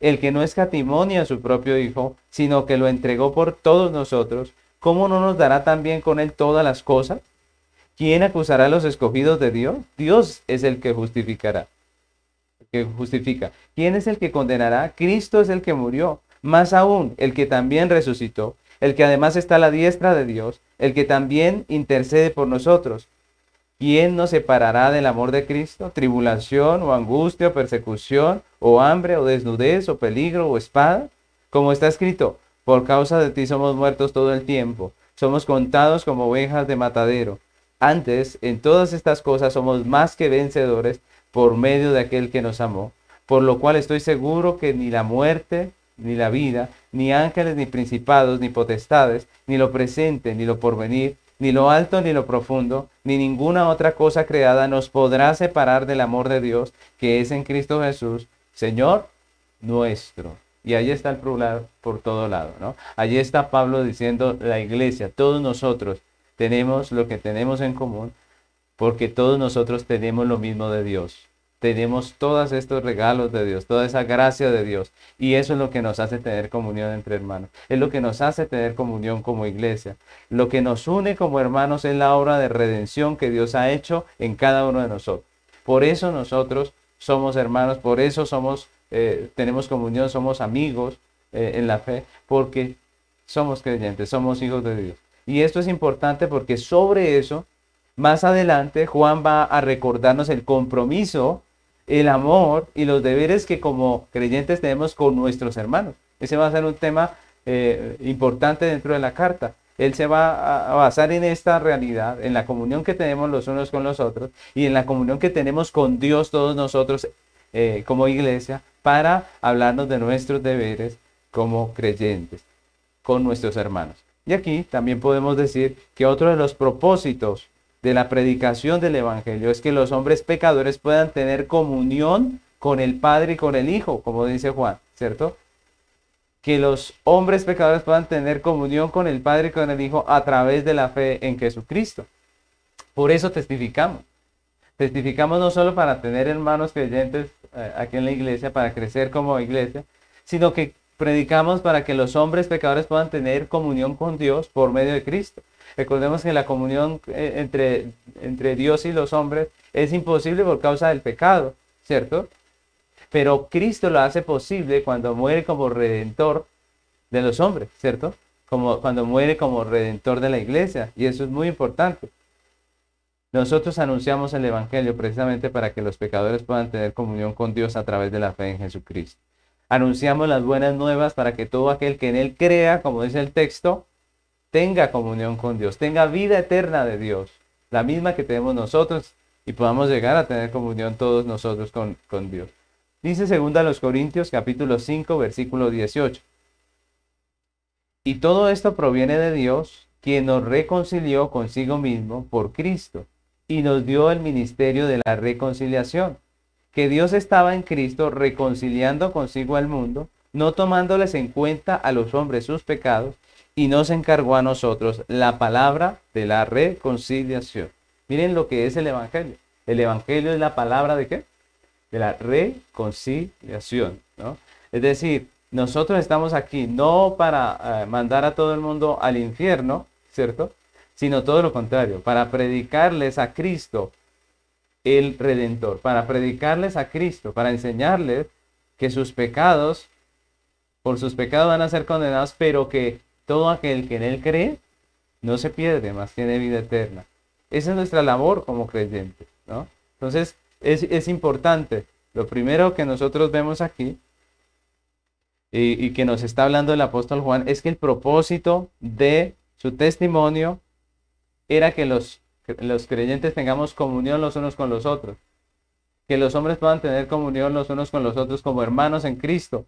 El que no escatimonia a su propio Hijo, sino que lo entregó por todos nosotros, ¿cómo no nos dará también con él todas las cosas? ¿Quién acusará a los escogidos de Dios? Dios es el que justificará. Que justifica. ¿Quién es el que condenará? Cristo es el que murió. Más aún, el que también resucitó, el que además está a la diestra de Dios, el que también intercede por nosotros. ¿Quién nos separará del amor de Cristo? ¿Tribulación o angustia o persecución o hambre o desnudez o peligro o espada? Como está escrito, por causa de ti somos muertos todo el tiempo, somos contados como ovejas de matadero. Antes, en todas estas cosas somos más que vencedores por medio de aquel que nos amó, por lo cual estoy seguro que ni la muerte, ni la vida, ni ángeles, ni principados, ni potestades, ni lo presente, ni lo porvenir, ni lo alto, ni lo profundo, ni ninguna otra cosa creada nos podrá separar del amor de Dios que es en Cristo Jesús, Señor nuestro. Y ahí está el plural por todo lado, ¿no? Allí está Pablo diciendo la iglesia, todos nosotros, tenemos lo que tenemos en común porque todos nosotros tenemos lo mismo de Dios. Tenemos todos estos regalos de Dios, toda esa gracia de Dios. Y eso es lo que nos hace tener comunión entre hermanos. Es lo que nos hace tener comunión como iglesia. Lo que nos une como hermanos es la obra de redención que Dios ha hecho en cada uno de nosotros. Por eso nosotros somos hermanos, por eso somos, eh, tenemos comunión, somos amigos eh, en la fe, porque somos creyentes, somos hijos de Dios. Y esto es importante porque sobre eso, más adelante, Juan va a recordarnos el compromiso, el amor y los deberes que como creyentes tenemos con nuestros hermanos. Ese va a ser un tema eh, importante dentro de la carta. Él se va a basar en esta realidad, en la comunión que tenemos los unos con los otros y en la comunión que tenemos con Dios todos nosotros eh, como iglesia para hablarnos de nuestros deberes como creyentes con nuestros hermanos. Y aquí también podemos decir que otro de los propósitos de la predicación del Evangelio es que los hombres pecadores puedan tener comunión con el Padre y con el Hijo, como dice Juan, ¿cierto? Que los hombres pecadores puedan tener comunión con el Padre y con el Hijo a través de la fe en Jesucristo. Por eso testificamos. Testificamos no solo para tener hermanos creyentes eh, aquí en la iglesia, para crecer como iglesia, sino que predicamos para que los hombres pecadores puedan tener comunión con Dios por medio de Cristo. Recordemos que la comunión eh, entre, entre Dios y los hombres es imposible por causa del pecado, ¿cierto? Pero Cristo lo hace posible cuando muere como redentor de los hombres, ¿cierto? como, cuando muere como redentor de la iglesia. Y eso es muy importante. Nosotros anunciamos el Evangelio precisamente para que los pecadores puedan tener comunión con Dios a través de la fe en Jesucristo. Anunciamos las buenas nuevas para que todo aquel que en Él crea, como dice el texto, tenga comunión con Dios, tenga vida eterna de Dios, la misma que tenemos nosotros y podamos llegar a tener comunión todos nosotros con, con Dios. Dice segunda los Corintios capítulo 5 versículo 18. Y todo esto proviene de Dios, quien nos reconcilió consigo mismo por Cristo y nos dio el ministerio de la reconciliación, que Dios estaba en Cristo reconciliando consigo al mundo, no tomándoles en cuenta a los hombres sus pecados, y nos encargó a nosotros la palabra de la reconciliación. Miren lo que es el Evangelio. El Evangelio es la palabra de qué? De la reconciliación. ¿no? Es decir, nosotros estamos aquí no para eh, mandar a todo el mundo al infierno, ¿cierto? Sino todo lo contrario, para predicarles a Cristo, el Redentor, para predicarles a Cristo, para enseñarles que sus pecados, por sus pecados van a ser condenados, pero que todo aquel que en Él cree no se pierde, más tiene vida eterna. Esa es nuestra labor como creyentes, ¿no? Entonces, es, es importante. Lo primero que nosotros vemos aquí y, que nos está hablando el apóstol Juan es que el propósito de su testimonio era que los, los creyentes tengamos comunión los unos con los otros, que los hombres puedan tener comunión los unos con los otros como hermanos en Cristo.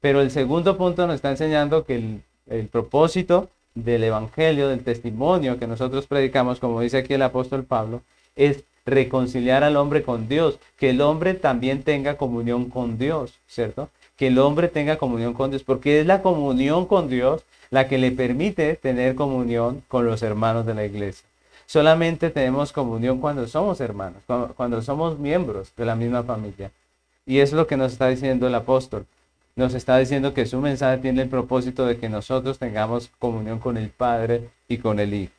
Pero el segundo punto nos está enseñando que el, el propósito del Evangelio, del testimonio que nosotros predicamos, como dice aquí el apóstol Pablo, es reconciliar al hombre con Dios, que el hombre también tenga comunión con Dios, ¿cierto? que el hombre tenga comunión con Dios, porque es la comunión con Dios la que le permite tener comunión con los hermanos de la iglesia. Solamente tenemos comunión cuando somos hermanos, cuando, somos miembros de la misma familia. Y es lo que nos está diciendo el apóstol. Nos está diciendo que su mensaje tiene el propósito de que nosotros tengamos comunión con el Padre y con el Hijo.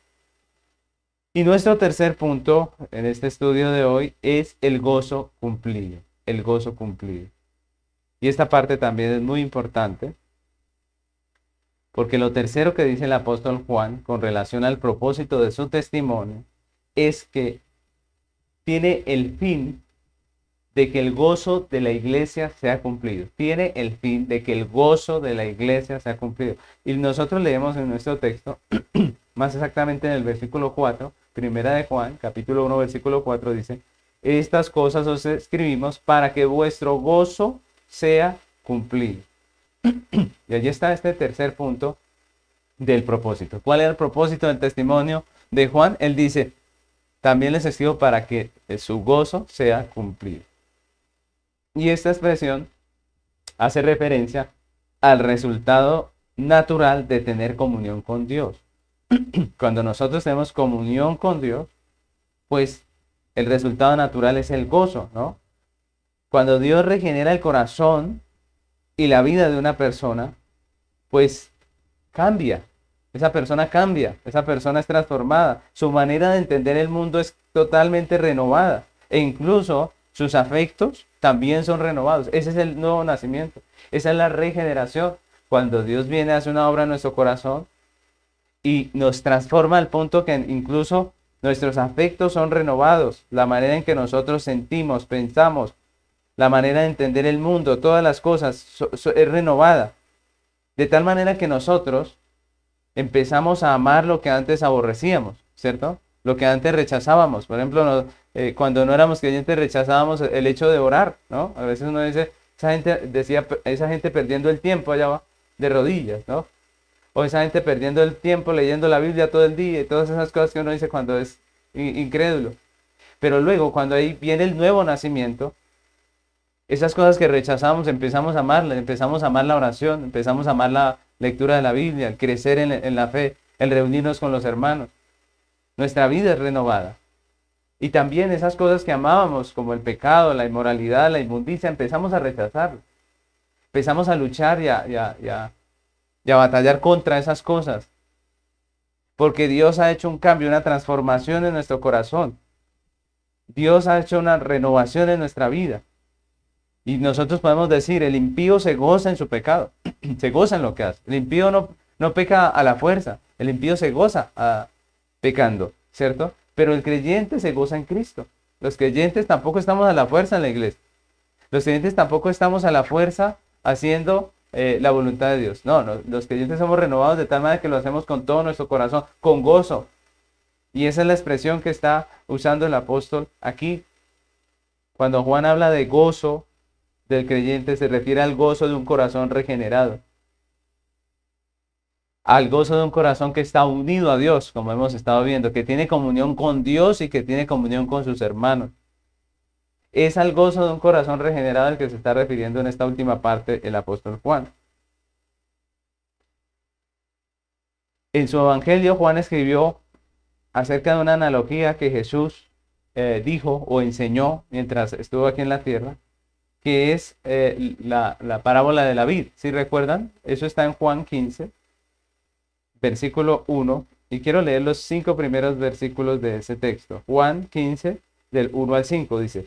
Y nuestro tercer punto en este estudio de hoy es el gozo cumplido. El gozo cumplido. Y esta parte también es muy importante, porque lo tercero que dice el apóstol Juan con relación al propósito de su testimonio es que tiene el fin de que el gozo de la iglesia sea cumplido. Tiene el fin de que el gozo de la iglesia sea cumplido. Y nosotros leemos en nuestro texto, más exactamente en el versículo 4, primera de Juan, capítulo 1, versículo 4, dice, estas cosas os escribimos para que vuestro gozo sea cumplido. y allí está este tercer punto del propósito. ¿Cuál es el propósito del testimonio de Juan? Él dice, también les escribo para que su gozo sea cumplido. Y esta expresión hace referencia al resultado natural de tener comunión con Dios. Cuando nosotros tenemos comunión con Dios, pues el resultado natural es el gozo, ¿no? Cuando Dios regenera el corazón y la vida de una persona, pues cambia. Esa persona cambia, esa persona es transformada. Su manera de entender el mundo es totalmente renovada. E incluso sus afectos también son renovados. Ese es el nuevo nacimiento. Esa es la regeneración. Cuando Dios viene a hacer una obra en nuestro corazón y nos transforma al punto que incluso nuestros afectos son renovados. La manera en que nosotros sentimos, pensamos, la manera de entender el mundo, todas las cosas, es renovada. De tal manera que nosotros empezamos a amar lo que antes aborrecíamos, ¿cierto? Lo que antes rechazábamos. Por ejemplo, eh, cuando no éramos creyentes rechazábamos el hecho de orar, ¿no? A veces uno dice, esa gente decía, esa gente perdiendo el tiempo allá va, de rodillas, ¿no? O esa gente perdiendo el tiempo leyendo la Biblia todo el día y todas esas cosas que uno dice cuando es incrédulo. Pero luego, cuando ahí viene el nuevo nacimiento, esas cosas que rechazamos, empezamos a amarlas, empezamos a amar la oración, empezamos a amar la lectura de la Biblia, el crecer en, la fe, el reunirnos con los hermanos. Nuestra vida es renovada. Y también esas cosas que amábamos, como el pecado, la inmoralidad, la inmundicia, empezamos a rechazarlas. Empezamos a luchar y a, y a batallar contra esas cosas. Porque Dios ha hecho un cambio, una transformación en nuestro corazón. Dios ha hecho una renovación en nuestra vida. Y nosotros podemos decir, el impío se goza en su pecado, se goza en lo que hace. El impío no, no peca a la fuerza, el impío se goza ah, pecando, ¿cierto? Pero el creyente se goza en Cristo. Los creyentes tampoco estamos a la fuerza en la iglesia. Los creyentes tampoco estamos a la fuerza haciendo eh, la voluntad de Dios. No, no, los creyentes somos renovados de tal manera que lo hacemos con todo nuestro corazón, con gozo. Y esa es la expresión que está usando el apóstol aquí. Cuando Juan habla de gozo del creyente, se refiere al gozo de un corazón regenerado. Al gozo de un corazón que está unido a Dios, como hemos estado viendo, que tiene comunión con Dios y que tiene comunión con sus hermanos. Es al gozo de un corazón regenerado al que se está refiriendo en esta última parte el apóstol Juan. En su evangelio Juan escribió acerca de una analogía que Jesús eh, dijo o enseñó mientras estuvo aquí en la tierra, que es eh, la, la, parábola de la vid. ¿Sí recuerdan? Eso está en Juan 15, versículo 1. Y quiero leer los cinco primeros versículos de ese texto. Juan 15, del 1 al 5, dice,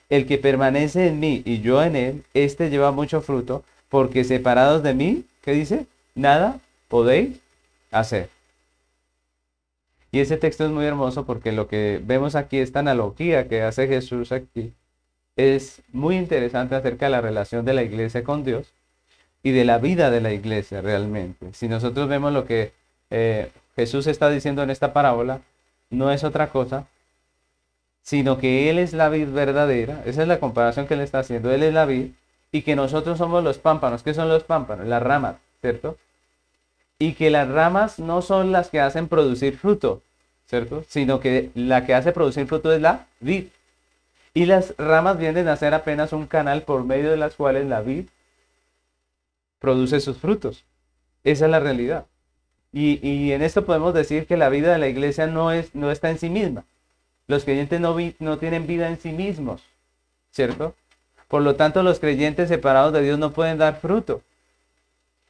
El que permanece en mí y yo en él, éste lleva mucho fruto, porque separados de mí, ¿qué dice? Nada podéis hacer. Y ese texto es muy hermoso porque lo que vemos aquí, esta analogía que hace Jesús aquí, es muy interesante acerca de la relación de la iglesia con Dios y de la vida de la iglesia realmente. Si nosotros vemos lo que eh, Jesús está diciendo en esta parábola, no es otra cosa sino que Él es la vid verdadera, esa es la comparación que Él está haciendo, Él es la vid, y que nosotros somos los pámpanos. ¿Qué son los pámpanos? Las ramas, ¿cierto? Y que las ramas no son las que hacen producir fruto, ¿cierto? Sino que la que hace producir fruto es la vid. Y las ramas vienen a ser apenas un canal por medio de las cuales la vid produce sus frutos. Esa es la realidad. Y, y en esto podemos decir que la vida de la iglesia no, es, no está en sí misma. Los creyentes no, no tienen vida en sí mismos, ¿cierto? Por lo tanto, los creyentes separados de Dios no pueden dar fruto.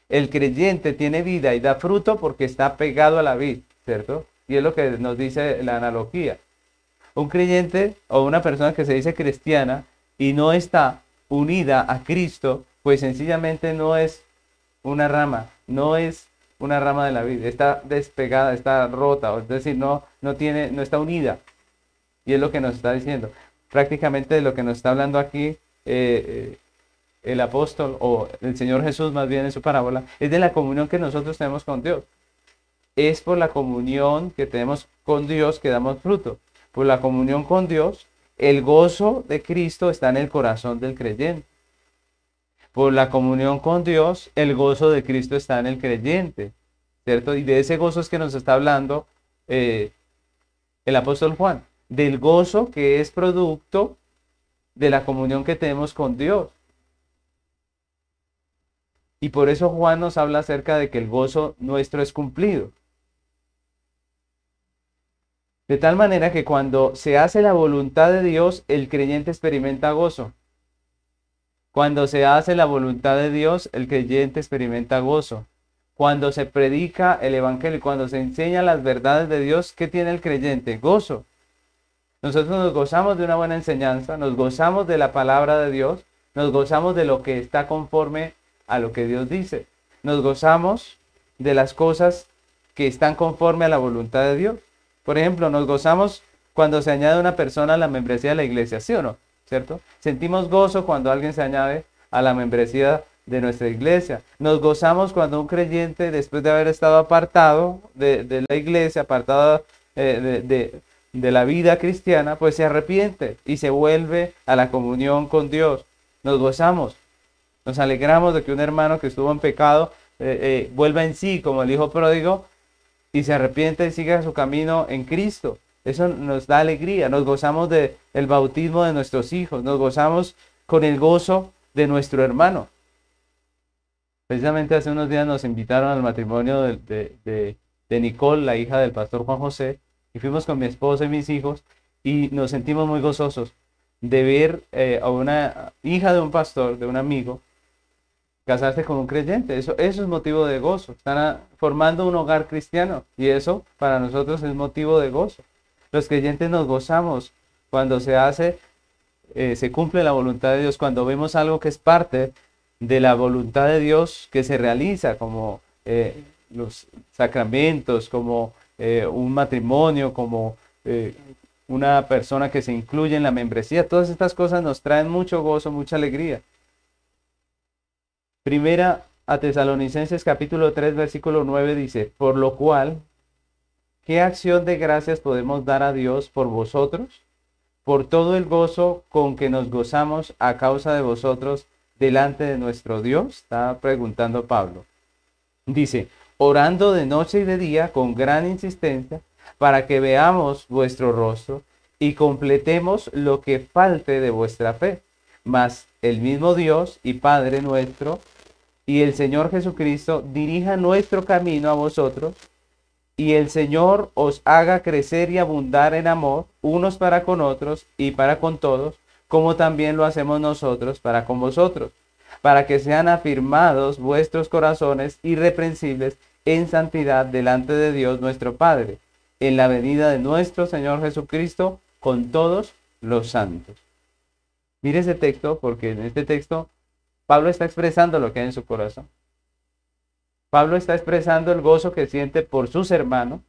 El creyente tiene vida y da fruto porque está pegado a la vid, ¿cierto? Y es lo que nos dice la analogía. Un creyente o una persona que se dice cristiana y no está unida a Cristo, pues sencillamente no es una rama, no es una rama de la vida, está despegada, está rota, es decir, no, no, tiene, no está unida. Y es lo que nos está diciendo. Prácticamente de lo que nos está hablando aquí eh, eh, el apóstol o el Señor Jesús más bien en su parábola, es de la comunión que nosotros tenemos con Dios. Es por la comunión que tenemos con Dios que damos fruto. Por la comunión con Dios, el gozo de Cristo está en el corazón del creyente. Por la comunión con Dios, el gozo de Cristo está en el creyente. ¿Cierto? Y de ese gozo es que nos está hablando eh, el apóstol Juan del gozo que es producto de la comunión que tenemos con Dios. Y por eso Juan nos habla acerca de que el gozo nuestro es cumplido. De tal manera que cuando se hace la voluntad de Dios, el creyente experimenta gozo. Cuando se hace la voluntad de Dios, el creyente experimenta gozo. Cuando se predica el Evangelio, cuando se enseña las verdades de Dios, ¿qué tiene el creyente? Gozo. Nosotros nos gozamos de una buena enseñanza, nos gozamos de la palabra de Dios, nos gozamos de lo que está conforme a lo que Dios dice. Nos gozamos de las cosas que están conforme a la voluntad de Dios. Por ejemplo, nos gozamos cuando se añade una persona a la membresía de la iglesia, ¿sí o no? ¿Cierto? Sentimos gozo cuando alguien se añade a la membresía de nuestra iglesia. Nos gozamos cuando un creyente, después de haber estado apartado de, la iglesia, apartado eh, de, de la vida cristiana, pues se arrepiente y se vuelve a la comunión con Dios. Nos gozamos, nos alegramos de que un hermano que estuvo en pecado eh, eh, vuelva en sí como el hijo pródigo y se arrepiente y siga su camino en Cristo. Eso nos da alegría, nos gozamos del el bautismo de nuestros hijos, nos gozamos con el gozo de nuestro hermano. Precisamente hace unos días nos invitaron al matrimonio de, de Nicole, la hija del pastor Juan José, y fuimos con mi esposa y mis hijos y nos sentimos muy gozosos de ver eh, a una hija de un pastor, de un amigo, casarse con un creyente. Eso, eso es motivo de gozo. Están formando un hogar cristiano y eso para nosotros es motivo de gozo. Los creyentes nos gozamos cuando se hace, eh, se cumple la voluntad de Dios, cuando vemos algo que es parte de la voluntad de Dios que se realiza, como eh, los sacramentos, como eh, un matrimonio, como una persona que se incluye en la membresía. Todas estas cosas nos traen mucho gozo, mucha alegría. Primera a Tesalonicenses capítulo 3 versículo 9 dice, por lo cual, ¿qué acción de gracias podemos dar a Dios por vosotros? Por todo el gozo con que nos gozamos a causa de vosotros delante de nuestro Dios, está preguntando Pablo. Dice, orando de noche y de día con gran insistencia, para que veamos vuestro rostro y completemos lo que falte de vuestra fe. Mas el mismo Dios y Padre nuestro y el Señor Jesucristo dirija nuestro camino a vosotros y el Señor os haga crecer y abundar en amor unos para con otros y para con todos, como también lo hacemos nosotros para con vosotros, para que sean afirmados vuestros corazones irreprensibles en santidad delante de Dios nuestro Padre, en la venida de nuestro Señor Jesucristo con todos los santos. Mire ese texto, porque en este texto Pablo está expresando lo que hay en su corazón. Pablo está expresando el gozo que siente por sus hermanos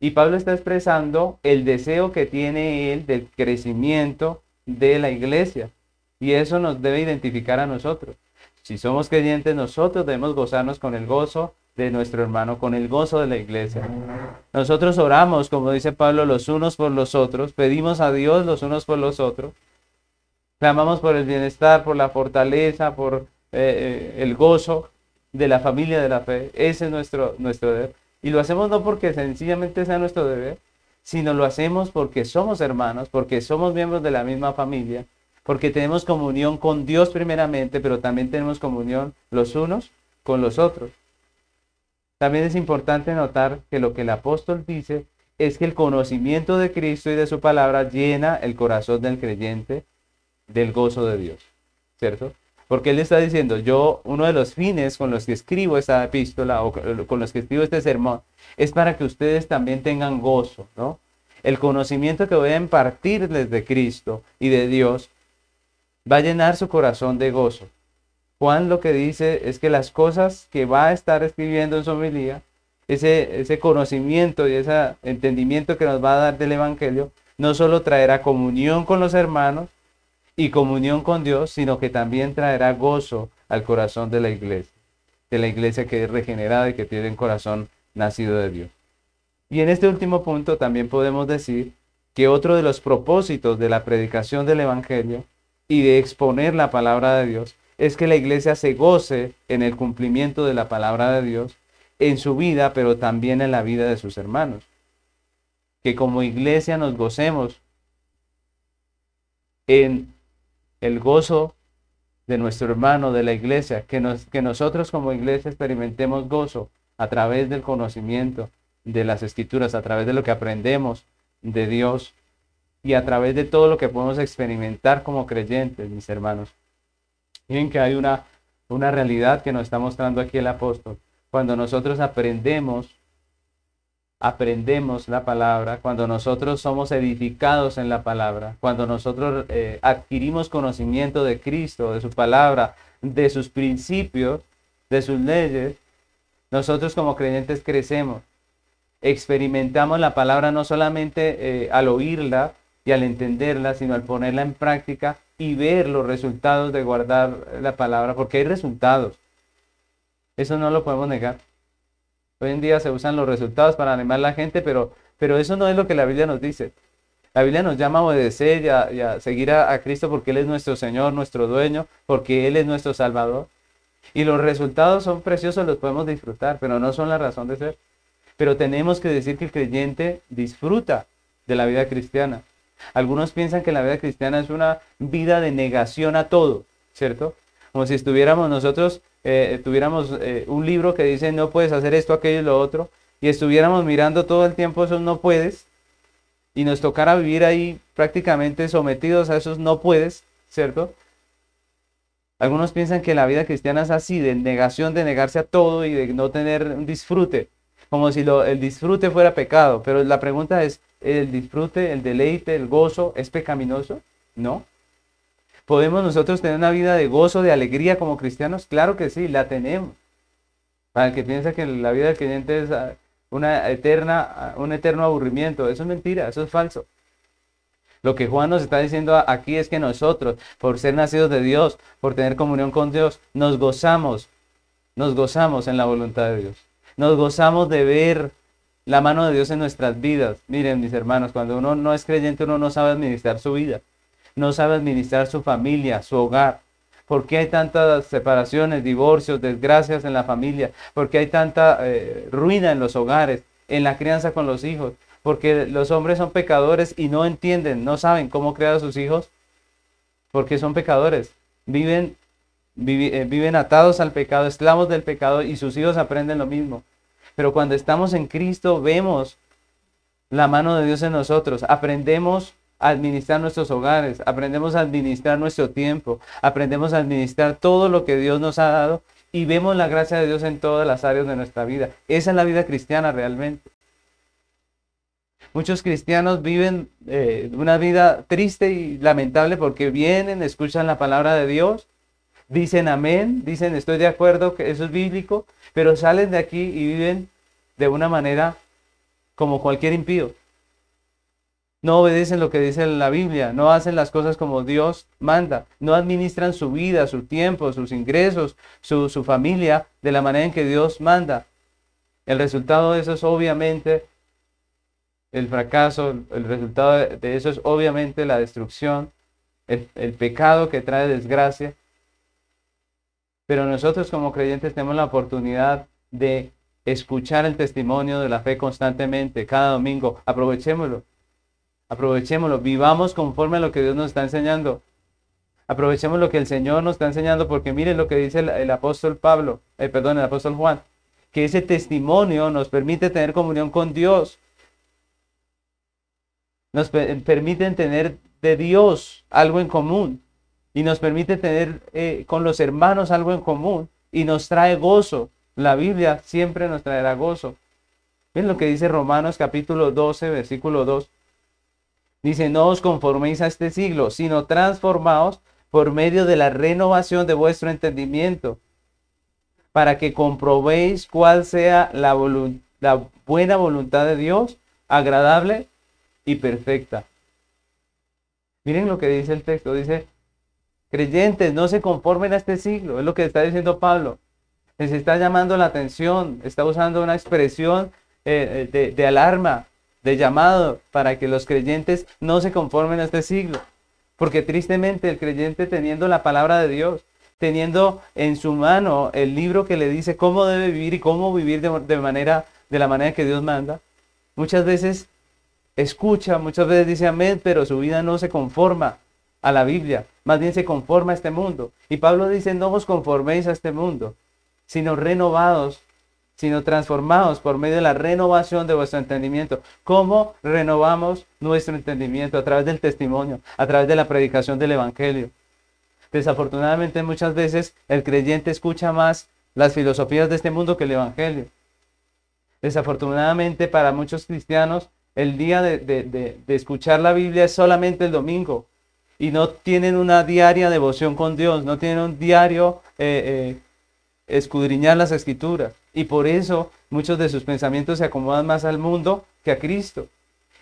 y Pablo está expresando el deseo que tiene él del crecimiento de la iglesia. Y eso nos debe identificar a nosotros. Si somos creyentes, nosotros debemos gozarnos con el gozo de nuestro hermano, con el gozo de la iglesia. Nosotros oramos, como dice Pablo, los unos por los otros, pedimos a Dios los unos por los otros, clamamos por el bienestar, por la fortaleza, por eh, eh, el gozo de la familia de la fe. Ese es nuestro, nuestro deber. Y lo hacemos no porque sencillamente sea nuestro deber, sino lo hacemos porque somos hermanos, porque somos miembros de la misma familia, porque tenemos comunión con Dios primeramente, pero también tenemos comunión los unos con los otros. También es importante notar que lo que el apóstol dice es que el conocimiento de Cristo y de su palabra llena el corazón del creyente del gozo de Dios, ¿cierto? Porque él está diciendo, yo, uno de los fines con los que escribo esta epístola o con los que escribo este sermón, es para que ustedes también tengan gozo, ¿no? El conocimiento que voy a impartirles de Cristo y de Dios va a llenar su corazón de gozo. Juan lo que dice es que las cosas que va a estar escribiendo en su homilía, ese, ese conocimiento y ese entendimiento que nos va a dar del Evangelio, no solo traerá comunión con los hermanos y comunión con Dios, sino que también traerá gozo al corazón de la iglesia, de la iglesia que es regenerada y que tiene un corazón nacido de Dios. Y en este último punto también podemos decir que otro de los propósitos de la predicación del Evangelio y de exponer la palabra de Dios es que la iglesia se goce en el cumplimiento de la palabra de Dios en su vida, pero también en la vida de sus hermanos. Que como iglesia nos gocemos en el gozo de nuestro hermano, de la iglesia, que, nos, que nosotros como iglesia experimentemos gozo a través del conocimiento de las escrituras, a través de lo que aprendemos de Dios y a través de todo lo que podemos experimentar como creyentes, mis hermanos. Miren que hay una, una realidad que nos está mostrando aquí el apóstol. Cuando nosotros aprendemos, aprendemos la palabra, cuando nosotros somos edificados en la palabra, cuando nosotros eh, adquirimos conocimiento de Cristo, de su palabra, de sus principios, de sus leyes, nosotros como creyentes crecemos. Experimentamos la palabra no solamente eh, al oírla y al entenderla, sino al ponerla en práctica y ver los resultados de guardar la palabra, porque hay resultados. Eso no lo podemos negar. Hoy en día se usan los resultados para animar a la gente, pero, pero eso no es lo que la Biblia nos dice. La Biblia nos llama a obedecer y a, seguir a, a, Cristo porque Él es nuestro Señor, nuestro dueño, porque Él es nuestro Salvador. Y los resultados son preciosos, los podemos disfrutar, pero no son la razón de ser. Pero tenemos que decir que el creyente disfruta de la vida cristiana. Algunos piensan que la vida cristiana es una vida de negación a todo, ¿cierto? Como si estuviéramos nosotros, eh, tuviéramos eh, un libro que dice no puedes hacer esto, aquello y lo otro, y estuviéramos mirando todo el tiempo esos no puedes y nos tocara vivir ahí prácticamente sometidos a esos no puedes, ¿cierto? Algunos piensan que la vida cristiana es así, de negación, de negarse a todo y de no tener un disfrute, como si lo, el disfrute fuera pecado. Pero la pregunta es, ¿el disfrute, el deleite, el gozo es pecaminoso? No. ¿Podemos nosotros tener una vida de gozo, de alegría como cristianos? Claro que sí, la tenemos. Para el que piensa que la vida del creyente es ah, una eterna, ah, un eterno aburrimiento, eso es mentira, eso es falso. Lo que Juan nos está diciendo aquí es que nosotros, por ser nacidos de Dios, por tener comunión con Dios, nos gozamos, nos gozamos en la voluntad de Dios. Nos gozamos de ver la mano de Dios en nuestras vidas. Miren, mis hermanos, cuando uno no es creyente, uno no sabe administrar su vida, no sabe administrar su familia, su hogar. ¿Por qué hay tantas separaciones, divorcios, desgracias en la familia? ¿Por qué hay tanta eh, ruina en los hogares, en la crianza con los hijos? porque los hombres son pecadores y no entienden, no saben cómo crear a sus hijos, porque son pecadores. Viven, eh, viven atados al pecado, esclavos del pecado y sus hijos aprenden lo mismo. Pero cuando estamos en Cristo vemos la mano de Dios en nosotros, aprendemos a administrar nuestros hogares, aprendemos a administrar nuestro tiempo, aprendemos a administrar todo lo que Dios nos ha dado y vemos la gracia de Dios en todas las áreas de nuestra vida. Esa es la vida cristiana realmente. Muchos cristianos viven eh, una vida triste y lamentable porque vienen, escuchan la palabra de Dios, dicen amén, dicen estoy de acuerdo que eso es bíblico, pero salen de aquí y viven de una manera como cualquier impío. No obedecen lo que dice la Biblia, no hacen las cosas como Dios manda, no administran su vida, su tiempo, sus ingresos, su, su familia de la manera en que Dios manda. El resultado de eso es obviamente el fracaso, el resultado de eso es obviamente la destrucción, el, pecado que trae desgracia. Pero nosotros como creyentes tenemos la oportunidad de escuchar el testimonio de la fe constantemente, cada domingo. Aprovechémoslo. Aprovechémoslo. Vivamos conforme a lo que Dios nos está enseñando. Aprovechemos lo que el Señor nos está enseñando, porque miren lo que dice el, apóstol Pablo, eh, perdón, el apóstol Juan, que ese testimonio nos permite tener comunión con Dios nos permiten tener de Dios algo en común y nos permite tener eh, con los hermanos algo en común y nos trae gozo. La Biblia siempre nos traerá gozo. Ven lo que dice Romanos capítulo 12, versículo 2. Dice, no os conforméis a este siglo, sino transformaos por medio de la renovación de vuestro entendimiento, para que comprobéis cuál sea la, la buena voluntad de Dios, agradable y perfecta. Miren lo que dice el texto, dice, creyentes, no se conformen a este siglo, es lo que está diciendo Pablo. Les está llamando la atención, está usando una expresión eh, de, de alarma, de llamado, para que los creyentes no se conformen a este siglo. Porque tristemente el creyente teniendo la palabra de Dios, teniendo en su mano el libro que le dice cómo debe vivir y cómo vivir de, de manera, de la manera que Dios manda, muchas veces escucha, muchas veces dice amén, pero su vida no se conforma a la Biblia, más bien se conforma a este mundo. Y Pablo dice, no os conforméis a este mundo, sino renovados, sino transformados por medio de la renovación de vuestro entendimiento. ¿Cómo renovamos nuestro entendimiento? A través del testimonio, a través de la predicación del Evangelio. Desafortunadamente muchas veces el creyente escucha más las filosofías de este mundo que el Evangelio. Desafortunadamente para muchos cristianos el día de, escuchar la Biblia es solamente el domingo y no tienen una diaria devoción con Dios, no tienen un diario eh, eh, escudriñar las escrituras. Y por eso muchos de sus pensamientos se acomodan más al mundo que a Cristo.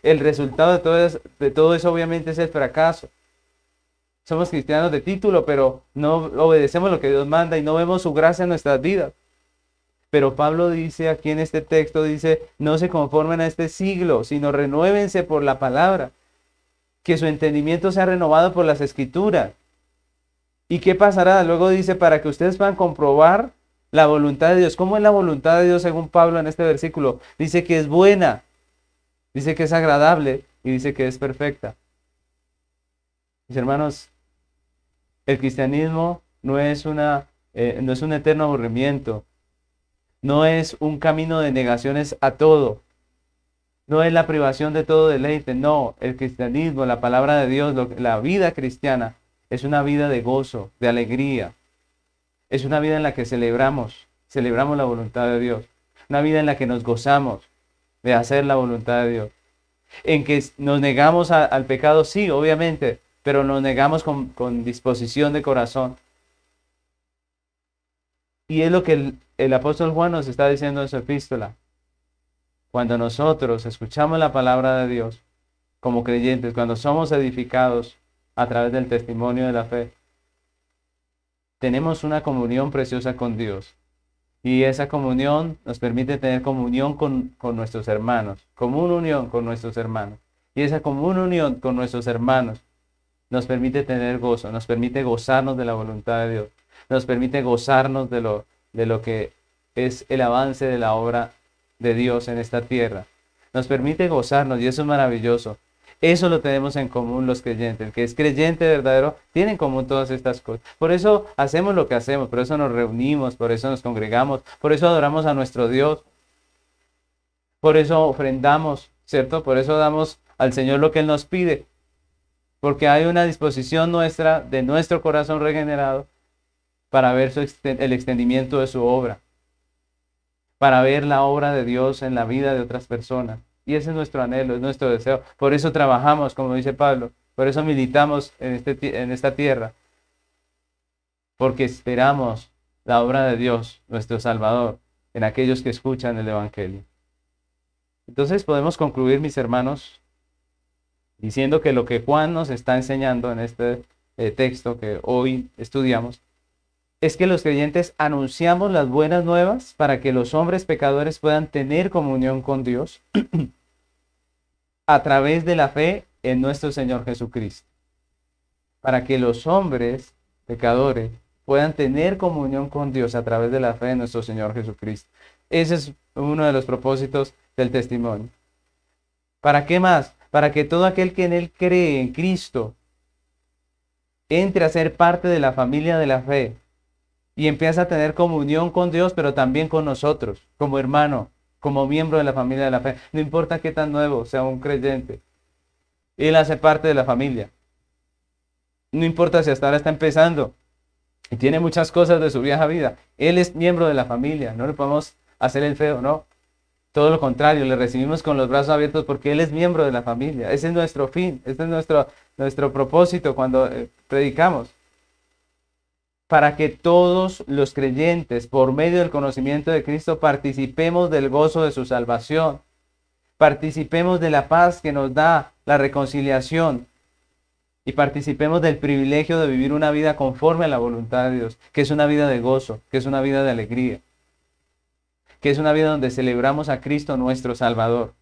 El resultado de todo, de todo eso obviamente es el fracaso. Somos cristianos de título, pero no obedecemos lo que Dios manda y no vemos su gracia en nuestras vidas. Pero Pablo dice aquí en este texto, dice, no se conformen a este siglo, sino renuévense por la palabra, que su entendimiento sea renovado por las escrituras. ¿Y qué pasará? Luego dice, para que ustedes puedan comprobar la voluntad de Dios. ¿Cómo es la voluntad de Dios según Pablo en este versículo? Dice que es buena, dice que es agradable y dice que es perfecta. Mis hermanos, el cristianismo no es, una, eh, no es un eterno aburrimiento, No es un camino de negaciones a todo. No es la privación de todo deleite. No, el cristianismo, la palabra de Dios, la vida cristiana es una vida de gozo, de alegría. Es una vida en la que celebramos, celebramos la voluntad de Dios. Una vida en la que nos gozamos de hacer la voluntad de Dios. En que nos negamos al pecado, sí, obviamente, pero nos negamos con, disposición de corazón. Y es lo que el apóstol Juan nos está diciendo en su epístola. Cuando nosotros escuchamos la palabra de Dios como creyentes, cuando somos edificados a través del testimonio de la fe, tenemos una comunión preciosa con Dios. Y esa comunión nos permite tener comunión con, con nuestros hermanos, común unión con nuestros hermanos. Y esa común unión con nuestros hermanos nos permite tener gozo, nos permite gozarnos de la voluntad de Dios, nos permite gozarnos de lo, de lo que es el avance de la obra de Dios en esta tierra. Nos permite gozarnos y eso es maravilloso. Eso lo tenemos en común los creyentes. El que es creyente verdadero tiene en común todas estas cosas. Por eso hacemos lo que hacemos, por eso nos reunimos, por eso nos congregamos, por eso adoramos a nuestro Dios. Por eso ofrendamos, ¿cierto? Por eso damos al Señor lo que Él nos pide. Porque hay una disposición nuestra, de nuestro corazón regenerado, para ver el extendimiento de su obra, para ver la obra de Dios en la vida de otras personas. Y ese es nuestro anhelo, es nuestro deseo. Por eso trabajamos, como dice Pablo, por eso militamos en, este, en esta tierra, porque esperamos la obra de Dios, nuestro Salvador, en aquellos que escuchan el Evangelio. Entonces podemos concluir, mis hermanos, diciendo que lo que Juan nos está enseñando en este eh, texto que hoy estudiamos, es que los creyentes anunciamos las buenas nuevas para que los hombres pecadores puedan tener comunión con Dios a través de la fe en nuestro Señor Jesucristo. Para que los hombres pecadores puedan tener comunión con Dios a través de la fe en nuestro Señor Jesucristo. Ese es uno de los propósitos del testimonio. ¿Para qué más? Para que todo aquel que en Él cree en Cristo entre a ser parte de la familia de la fe y empieza a tener comunión con Dios, pero también con nosotros, como hermano, como miembro de la familia de la fe. No importa qué tan nuevo sea un creyente, Él hace parte de la familia. No importa si hasta ahora está empezando y tiene muchas cosas de su vieja vida. Él es miembro de la familia, no le podemos hacer el feo, no. Todo lo contrario, le recibimos con los brazos abiertos porque Él es miembro de la familia. Ese es nuestro fin, este es nuestro, nuestro propósito cuando eh, predicamos para que todos los creyentes, por medio del conocimiento de Cristo, participemos del gozo de su salvación, participemos de la paz que nos da la reconciliación y participemos del privilegio de vivir una vida conforme a la voluntad de Dios, que es una vida de gozo, que es una vida de alegría, que es una vida donde celebramos a Cristo nuestro Salvador.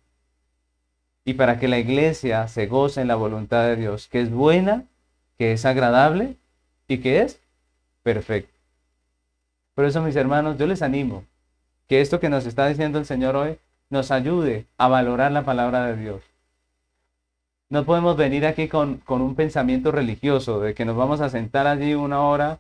Y para que la iglesia se goce en la voluntad de Dios, que es buena, que es agradable y que es perfecto. Por eso, mis hermanos, yo les animo que esto que nos está diciendo el Señor hoy nos ayude a valorar la palabra de Dios. No podemos venir aquí con, un pensamiento religioso de que nos vamos a sentar allí una hora,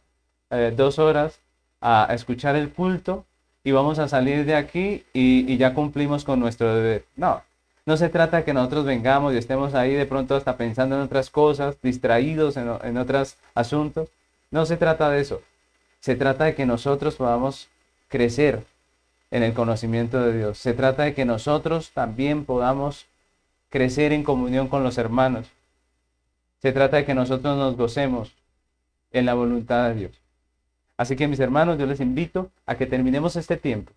eh, dos horas a escuchar el culto y vamos a salir de aquí y, ya cumplimos con nuestro deber. No, no se trata de que nosotros vengamos y estemos ahí de pronto hasta pensando en otras cosas, distraídos en, en otros asuntos. No se trata de eso. Se trata de que nosotros podamos crecer en el conocimiento de Dios. Se trata de que nosotros también podamos crecer en comunión con los hermanos. Se trata de que nosotros nos gocemos en la voluntad de Dios. Así que mis hermanos, yo les invito a que terminemos este tiempo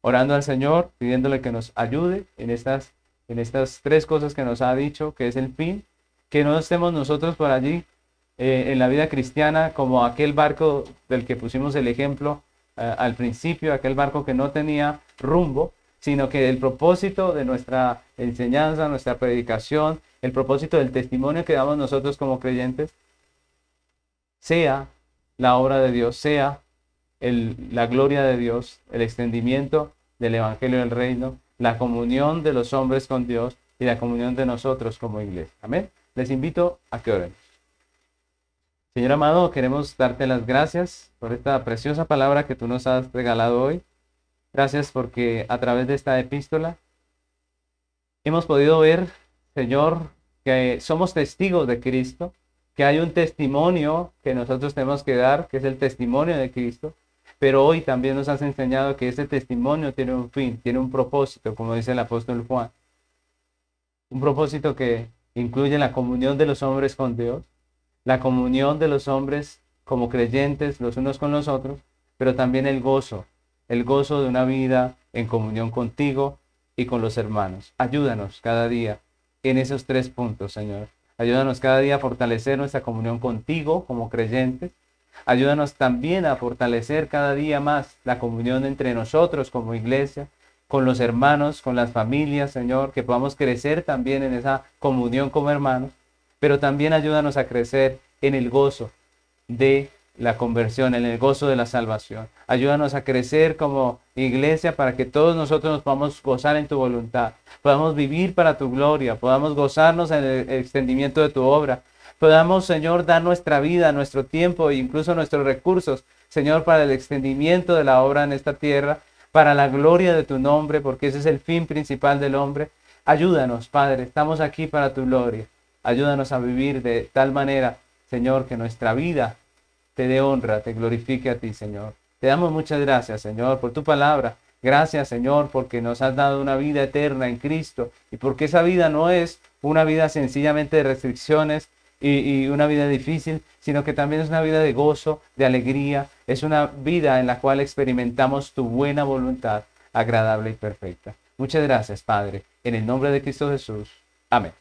orando al Señor, pidiéndole que nos ayude en estas, en estas tres cosas que nos ha dicho, que es el fin, que no estemos nosotros por allí eh, en la vida cristiana como aquel barco del que pusimos el ejemplo eh, al principio, aquel barco que no tenía rumbo, sino que el propósito de nuestra enseñanza, nuestra predicación, el propósito del testimonio que damos nosotros como creyentes, sea la obra de Dios, sea la gloria de Dios, el extendimiento del Evangelio del Reino, la comunión de los hombres con Dios y la comunión de nosotros como iglesia. Amén. Les invito a que oremos. Señor amado, queremos darte las gracias por esta preciosa palabra que tú nos has regalado hoy. Gracias porque a través de esta epístola hemos podido ver, Señor, que somos testigos de Cristo, que hay un testimonio que nosotros tenemos que dar, que es el testimonio de Cristo, pero hoy también nos has enseñado que ese testimonio tiene un fin, tiene un propósito, como dice el apóstol Juan. Un propósito que incluye la comunión de los hombres con Dios, la comunión de los hombres como creyentes los unos con los otros, pero también el gozo, el gozo de una vida en comunión contigo y con los hermanos. Ayúdanos cada día en esos tres puntos, Señor. Ayúdanos cada día a fortalecer nuestra comunión contigo como creyentes. Ayúdanos también a fortalecer cada día más la comunión entre nosotros como iglesia, con los hermanos, con las familias, Señor, que podamos crecer también en esa comunión como hermanos, pero también ayúdanos a crecer en el gozo de la conversión, en el gozo de la salvación. Ayúdanos a crecer como iglesia para que todos nosotros nos podamos gozar en tu voluntad, podamos vivir para tu gloria, podamos gozarnos en el extendimiento de tu obra, podamos, Señor, dar nuestra vida, nuestro tiempo e incluso nuestros recursos, Señor, para el extendimiento de la obra en esta tierra, para la gloria de tu nombre, porque ese es el fin principal del hombre. Ayúdanos, Padre, estamos aquí para tu gloria. Ayúdanos a vivir de tal manera, Señor, que nuestra vida te dé honra, te glorifique a ti, Señor. Te damos muchas gracias, Señor, por tu palabra. Gracias, Señor, porque nos has dado una vida eterna en Cristo y porque esa vida no es una vida sencillamente de restricciones y, una vida difícil, sino que también es una vida de gozo, de alegría. Es una vida en la cual experimentamos tu buena voluntad, agradable y perfecta. Muchas gracias, Padre. En el nombre de Cristo Jesús. Amén.